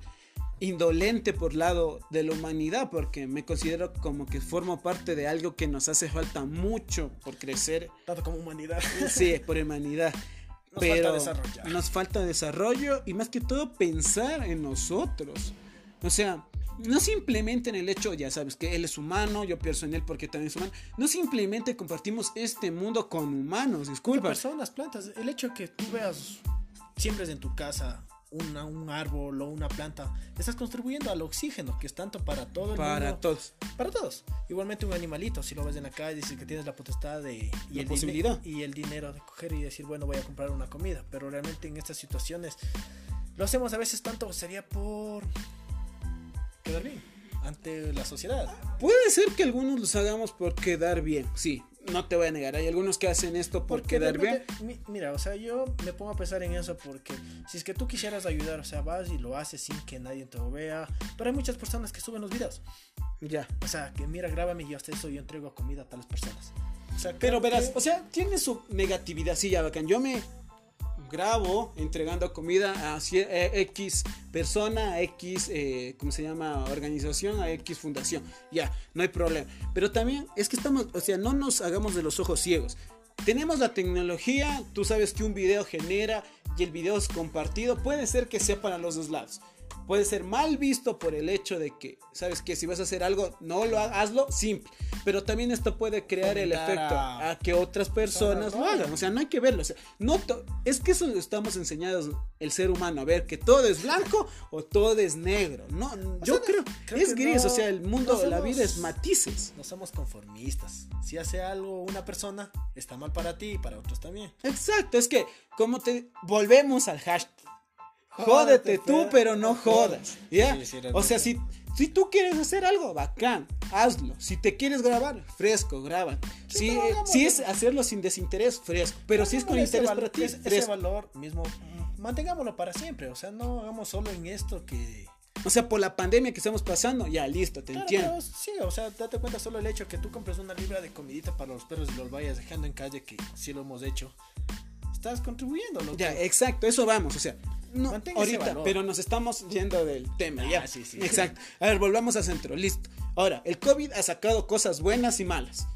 indolente por lado de la humanidad, porque me considero como que formo parte de algo que nos hace falta mucho por crecer, Tanto como humanidad. sí, por humanidad. Nos pero falta desarrollar. nos falta desarrollo y más que todo pensar en nosotros. O sea, no simplemente en el hecho, ya sabes, que él es humano, yo pienso en él porque también es humano. No simplemente compartimos este mundo con humanos, disculpa. personas, plantas. El hecho que tú veas, siembres en tu casa una, un árbol o una planta, estás contribuyendo al oxígeno, que es tanto para todo el Para mundo. todos. Para todos. Igualmente un animalito, si lo ves en la calle, dices que tienes la potestad de, y, La el posibilidad. y el dinero de coger y decir, bueno, voy a comprar una comida. Pero realmente en estas situaciones lo hacemos a veces tanto sería por quedar bien ante la sociedad. Puede ser que algunos los hagamos por quedar bien, sí. No te voy a negar, hay algunos que hacen esto por Porque quedar bien. mira, o sea, yo me pongo a pensar en eso porque si es que tú quisieras ayudar, o sea, vas y lo haces sin que nadie te lo vea. Pero hay muchas personas que suben los videos. Ya. O sea, que mira, grábame y yo hasta eso yo entrego comida a tales personas. O sea, Pero verás, que- o sea, tiene su negatividad, sí, ya bacán. Yo me grabo entregando comida a eh, X persona, a X, eh, ¿cómo se llama? Organización, a X fundación. Ya, no hay problema. Pero también es que estamos, o sea, no nos hagamos de los ojos ciegos. Tenemos la tecnología, tú sabes que un video genera y el video es compartido, puede ser que sea para los dos lados. Puede ser mal visto por el hecho de que, sabes que si vas a hacer algo, no lo ha- hazlo simple. Pero también esto puede crear el efecto a- a que otras personas lo hagan. O sea, no hay que verlo. O sea, no es que eso estamos enseñados el ser humano a ver que todo es blanco o todo es negro. No, yo sea, creo, creo es que gris. no- o sea, el mundo no la vida es matices. no somos conformistas. Si hace algo una persona, está mal para ti y para otros también. Exacto, es que como te volvemos al hashtag. Jódete Jódete, tú, pero no jodas. ¿Ya? Sí, sí, o sea, si, si tú quieres hacer algo, bacán, hazlo. Si te quieres grabar, fresco, graba. Sí, Si, si es hacerlo sin desinterés, fresco. Pero si es con interés para ti, ese- ese fresco. valor mismo, mantengámoslo para siempre. O sea, no hagamos solo en esto que. O sea, por la pandemia que estamos pasando, ya listo, te Claro, entiendo. pero sí, o sea, date cuenta solo el hecho que tú compres una libra de comidita para los perros y los vayas dejando en calle, que sí lo hemos hecho. Estás contribuyendo, loco. Ya, exacto, eso vamos, o sea, no, Mantenga ese ahorita, valor. pero nos estamos yendo del tema, Ah, ya. sí, sí. Exacto. A ver, volvamos a centro, listo. Ahora, el COVID ha sacado cosas buenas y malas.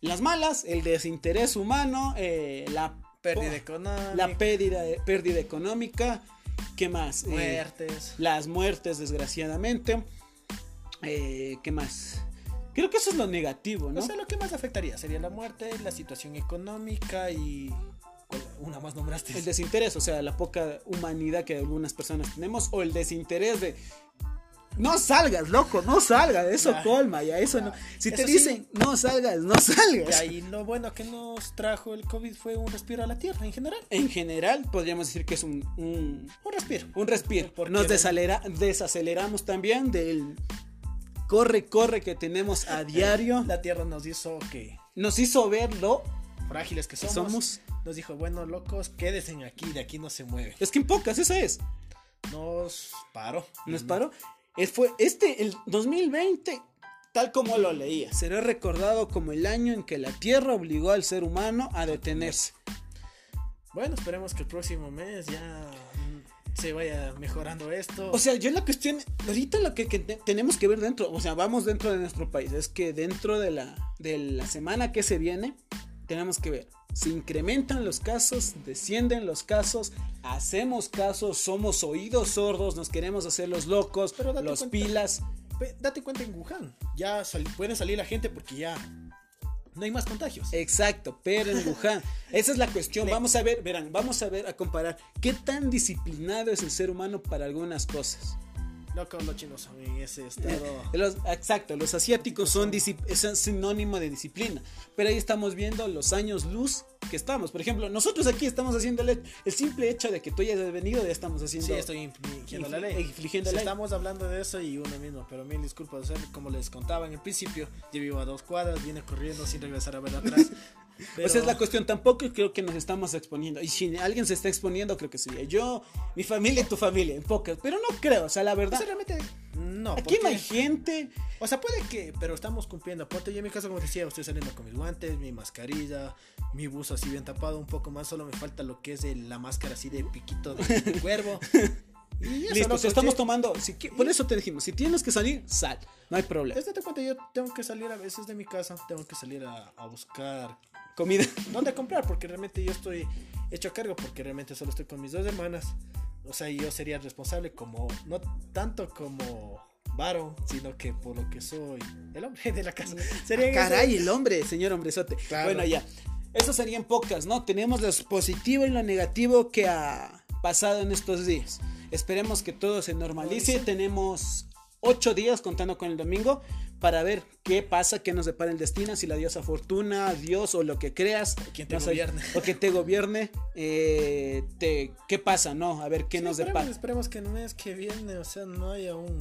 Las malas, el desinterés humano, eh, la Pérdida oh, económica, la pérdida, pérdida económica, ¿qué más? Eh, muertes. las muertes, desgraciadamente. Eh, ¿Qué más? Creo que eso es lo negativo, ¿no? O sea, lo que más afectaría sería la muerte, la situación económica y. ¿cuál- Una más nombraste. El desinterés, o sea, la poca humanidad que algunas personas tenemos, o el desinterés de no salgas, loco, no salgas, eso Ya. colma, ya eso no. Si te sí. dicen no salgas, no salgas. Y lo bueno que nos trajo el COVID fue un respiro a la tierra en general. En general, podríamos decir que es un, un, Un respiro. un respiro. Porque Nos de- desacelera- desaceleramos también del corre, corre que tenemos a diario. La tierra nos hizo que Nos hizo ver lo frágiles que somos. somos. Nos dijo, bueno, locos, quédense aquí, de aquí no se mueve. Es que en pocas, esa es. Nos paró. nos paró. Fue este, el 2020, tal como lo leía, será recordado como el año en que la Tierra obligó al ser humano a detenerse. Bueno, esperemos que el próximo mes ya mm, se vaya mejorando esto. O sea, yo la cuestión, ahorita lo que, que te- tenemos que ver dentro, o sea, vamos dentro de nuestro país, es que dentro de la, de la semana que se viene, tenemos que ver, se incrementan los casos, descienden los casos, hacemos casos, somos oídos sordos, nos queremos hacer los locos, Pero los cuenta- pilas. Date cuenta en Wuhan. Ya sal- puede salir la gente porque ya no hay más contagios. Exacto, pero en Wuhan. <laughs> Esa es la cuestión. Vamos a ver, verán, vamos a ver, a comparar qué tan disciplinado es el ser humano para algunas cosas. Loco, los chinos son en ese estado. <laughs> Exacto, los asiáticos son, es sinónimo de disciplina. Pero ahí estamos viendo los años luz que estamos. Por ejemplo, nosotros aquí estamos haciendo el, el simple hecho de que tú hayas venido, ya estamos haciendo. Sí, estoy infringiendo la ley. La ley. Estamos hablando de eso y uno mismo, pero mil disculpas. o sea, como les contaba en el principio, yo vivo a dos cuadras, viene corriendo sin regresar a ver atrás. <laughs> O sea, es la cuestión. Tampoco creo que nos estamos exponiendo. Y si alguien se está exponiendo, creo que sería yo, mi familia y tu familia, en pocas. Pero no creo, o sea, la verdad. realmente, no. Aquí no hay gente. O sea, puede que, pero estamos cumpliendo. Aparte, yo en mi caso, como decía, estoy saliendo con mis guantes, mi mascarilla, mi buzo así bien tapado, un poco más. Solo me falta lo que es la máscara así de piquito de, <laughs> cuervo. Y Listo, si estamos tomando, si, por eso te dijimos, si tienes que salir, sal, no hay problema. Este te cuenta, yo tengo que salir a veces de mi casa, tengo que salir a, a buscar comida. ¿Dónde comprar? Porque realmente yo estoy hecho a cargo, porque realmente solo estoy con mis dos hermanas. O sea, yo sería responsable como, no tanto como varón, sino que por lo que soy el hombre de la casa. Sería ah, caray, el hombre, señor hombrezote. Bueno, ya. Eso serían pocas, ¿no? Tenemos lo positivo y lo negativo que ha pasado en estos días. Esperemos que todo se normalice. Tenemos ocho días contando con el domingo para ver qué pasa, qué nos depara el destino, si la diosa fortuna, Dios o lo que creas, quien te gobierne. o que te gobierne, eh, te, qué pasa, ¿no? A ver qué nos depara. Esperemos que el mes que viene, o sea, no haya un,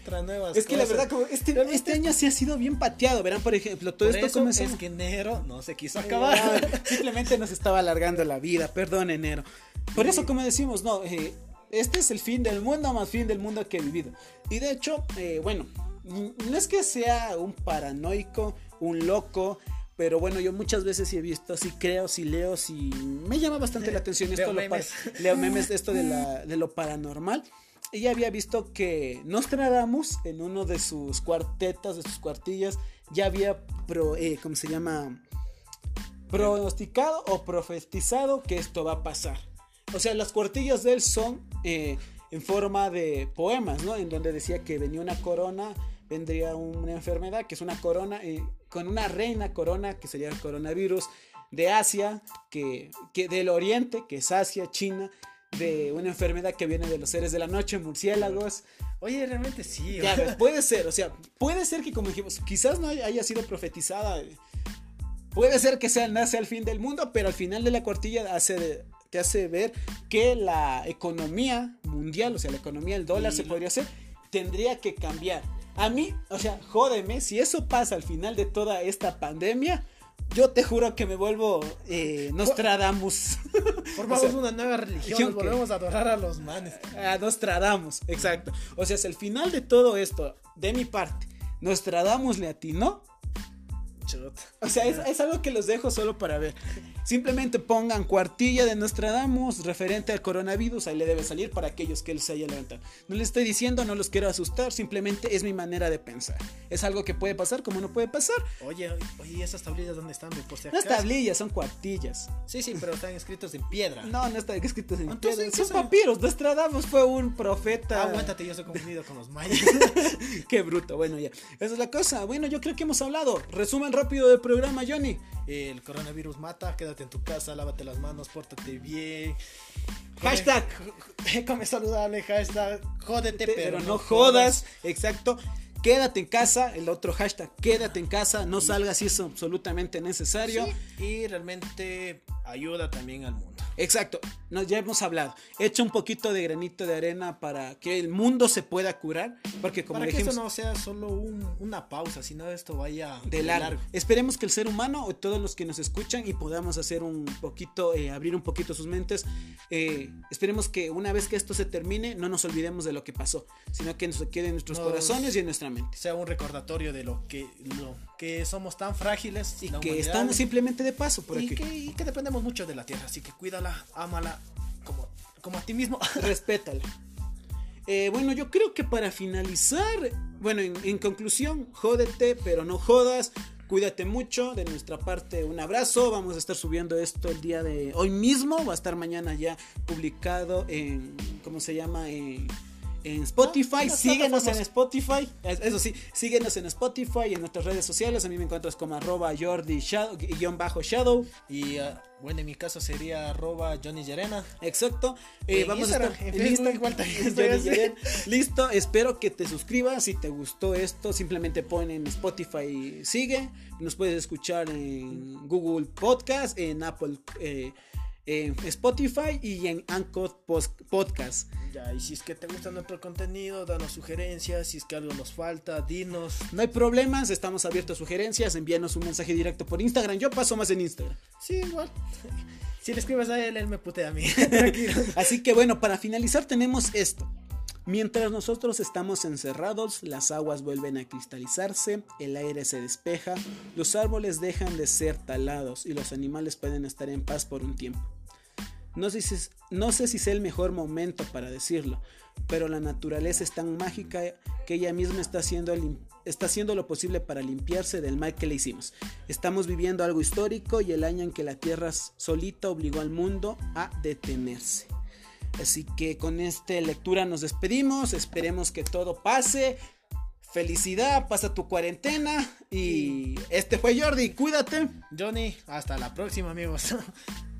otra nueva. Es que la verdad, como este, este año sí ha sido bien pateado, verán, por ejemplo, todo esto comenzó. Es que enero no se quiso acabar. Simplemente nos estaba alargando la vida, perdón, enero. Por eso, como decimos, no, eh, este es el fin del mundo más fin del mundo que he vivido. Y de hecho, eh, bueno, no es que sea un paranoico, un loco, pero bueno, yo muchas veces sí he visto, sí creo, sí leo, sí me llama bastante la atención esto, leo memes, leo memes <laughs> esto de, la, de lo paranormal. Y ya había visto que Nostradamus en uno de sus cuartetas, de sus cuartillas, ya había, pro, eh, ¿cómo se llama? Pronosticado o profetizado que esto va a pasar. O sea, las cuartillas de él son eh, en forma de poemas, ¿no? En donde decía que venía una corona vendría una enfermedad que es una corona, eh, con una reina corona, que sería el coronavirus, de Asia, que, que del Oriente, que es Asia, China, de una enfermedad que viene de los seres de la noche, murciélagos. Oye, realmente sí. puede ser, o sea, puede ser que como dijimos, quizás no haya sido profetizada. Puede ser que sea nace al fin del mundo, pero al final de la cuartilla hace, te hace ver que la economía mundial, o sea, la economía del dólar se podría hacer, tendría que cambiar. A mí, o sea, jódeme, si eso pasa al final de toda esta pandemia, yo te juro que me vuelvo eh, Nostradamus. <laughs> Formamos una nueva religión, volvemos a adorar a los manes. A Nostradamus, exacto. O sea, si al final de todo esto, de mi parte, Nostradamus le atinó, o sea, es, algo que los dejo solo para ver. Simplemente pongan cuartilla de Nostradamus referente al coronavirus, ahí le debe salir para aquellos que él se haya levantado. No les estoy diciendo, no los quiero asustar, simplemente es mi manera de pensar. Es algo que puede pasar como no puede pasar. Oye, oye, ¿esas tablillas dónde están? Por no es tablillas, son cuartillas. Sí, sí, pero están escritos en piedra. No, no están escritos en piedra. Son papiros. Nostradamus fue un profeta. Aguántate, yo soy confundido con los mayas. <laughs> Qué bruto. Bueno, ya. Esa es la cosa. Bueno, yo creo que hemos hablado. Resumen rápido del programa, Johnny. El coronavirus mata, quédate en tu casa, lávate las manos, pórtate bien. Hashtag, <laughs> come saludable, hashtag, jódete, pero, no, jodas. Exacto. Quédate en casa, el otro hashtag, quédate en casa, no salgas si es absolutamente necesario. y realmente ayuda también al mundo. Exacto, nos, ya hemos hablado. Echa un poquito de granito de arena para que el mundo se pueda curar. Porque como para que esto no sea solo una pausa, sino esto vaya de largo. Esperemos que el ser humano o todos los que nos escuchan y podamos hacer un poquito, eh, abrir un poquito sus mentes. Eh, esperemos que una vez que esto se termine, no nos olvidemos de lo que pasó, sino que nos quede en nuestros corazones y en nuestra mente. Sea un recordatorio de lo que, lo que somos tan frágiles y que estamos simplemente de paso por y Que, y que dependemos mucho de la tierra, así que cuídala, ámala como, como a ti mismo. <laughs> Respétala. Eh, bueno, yo creo que para finalizar, bueno, en, conclusión, jódete, pero no jodas. Cuídate mucho, de nuestra parte un abrazo, vamos a estar subiendo esto el día de hoy mismo, va a estar mañana ya publicado en, ¿cómo se llama? En en Spotify. síguenos en Spotify. Eso sí, síguenos en Spotify y en nuestras redes sociales. A mí me encuentras como arroba Jordi Shadow, guion bajo Shadow. Y uh, bueno, en mi caso sería arroba Johnny Yerena. Exacto. Eh, vamos a estar en <laughs> Listo, espero que te suscribas. Si te gustó esto, simplemente pon en Spotify sigue. Nos puedes escuchar en Google Podcast, en Apple. Eh, en Spotify y en Anchor Podcast. Ya, y si es que te gusta nuestro contenido, danos sugerencias, si es que algo nos falta, dinos. No hay problemas, estamos abiertos a sugerencias, envíanos un mensaje directo por Instagram. Yo paso más en Instagram. Sí, igual. <laughs> Si le escribes a él, él me putea a mí. <laughs> Así que bueno, para finalizar tenemos esto. Mientras nosotros estamos encerrados, las aguas vuelven a cristalizarse, el aire se despeja, los árboles dejan de ser talados y los animales pueden estar en paz por un tiempo. No sé si, no sé si es el mejor momento para decirlo, pero la naturaleza es tan mágica que ella misma está haciendo, está haciendo lo posible para limpiarse del mal que le hicimos. Estamos viviendo algo histórico y el año en que la Tierra solita obligó al mundo a detenerse. Así que con esta lectura nos despedimos. Esperemos que todo pase. Felicidad, pasa tu cuarentena. Y este fue Jordi, cuídate. Johnny, hasta la próxima amigos. <laughs>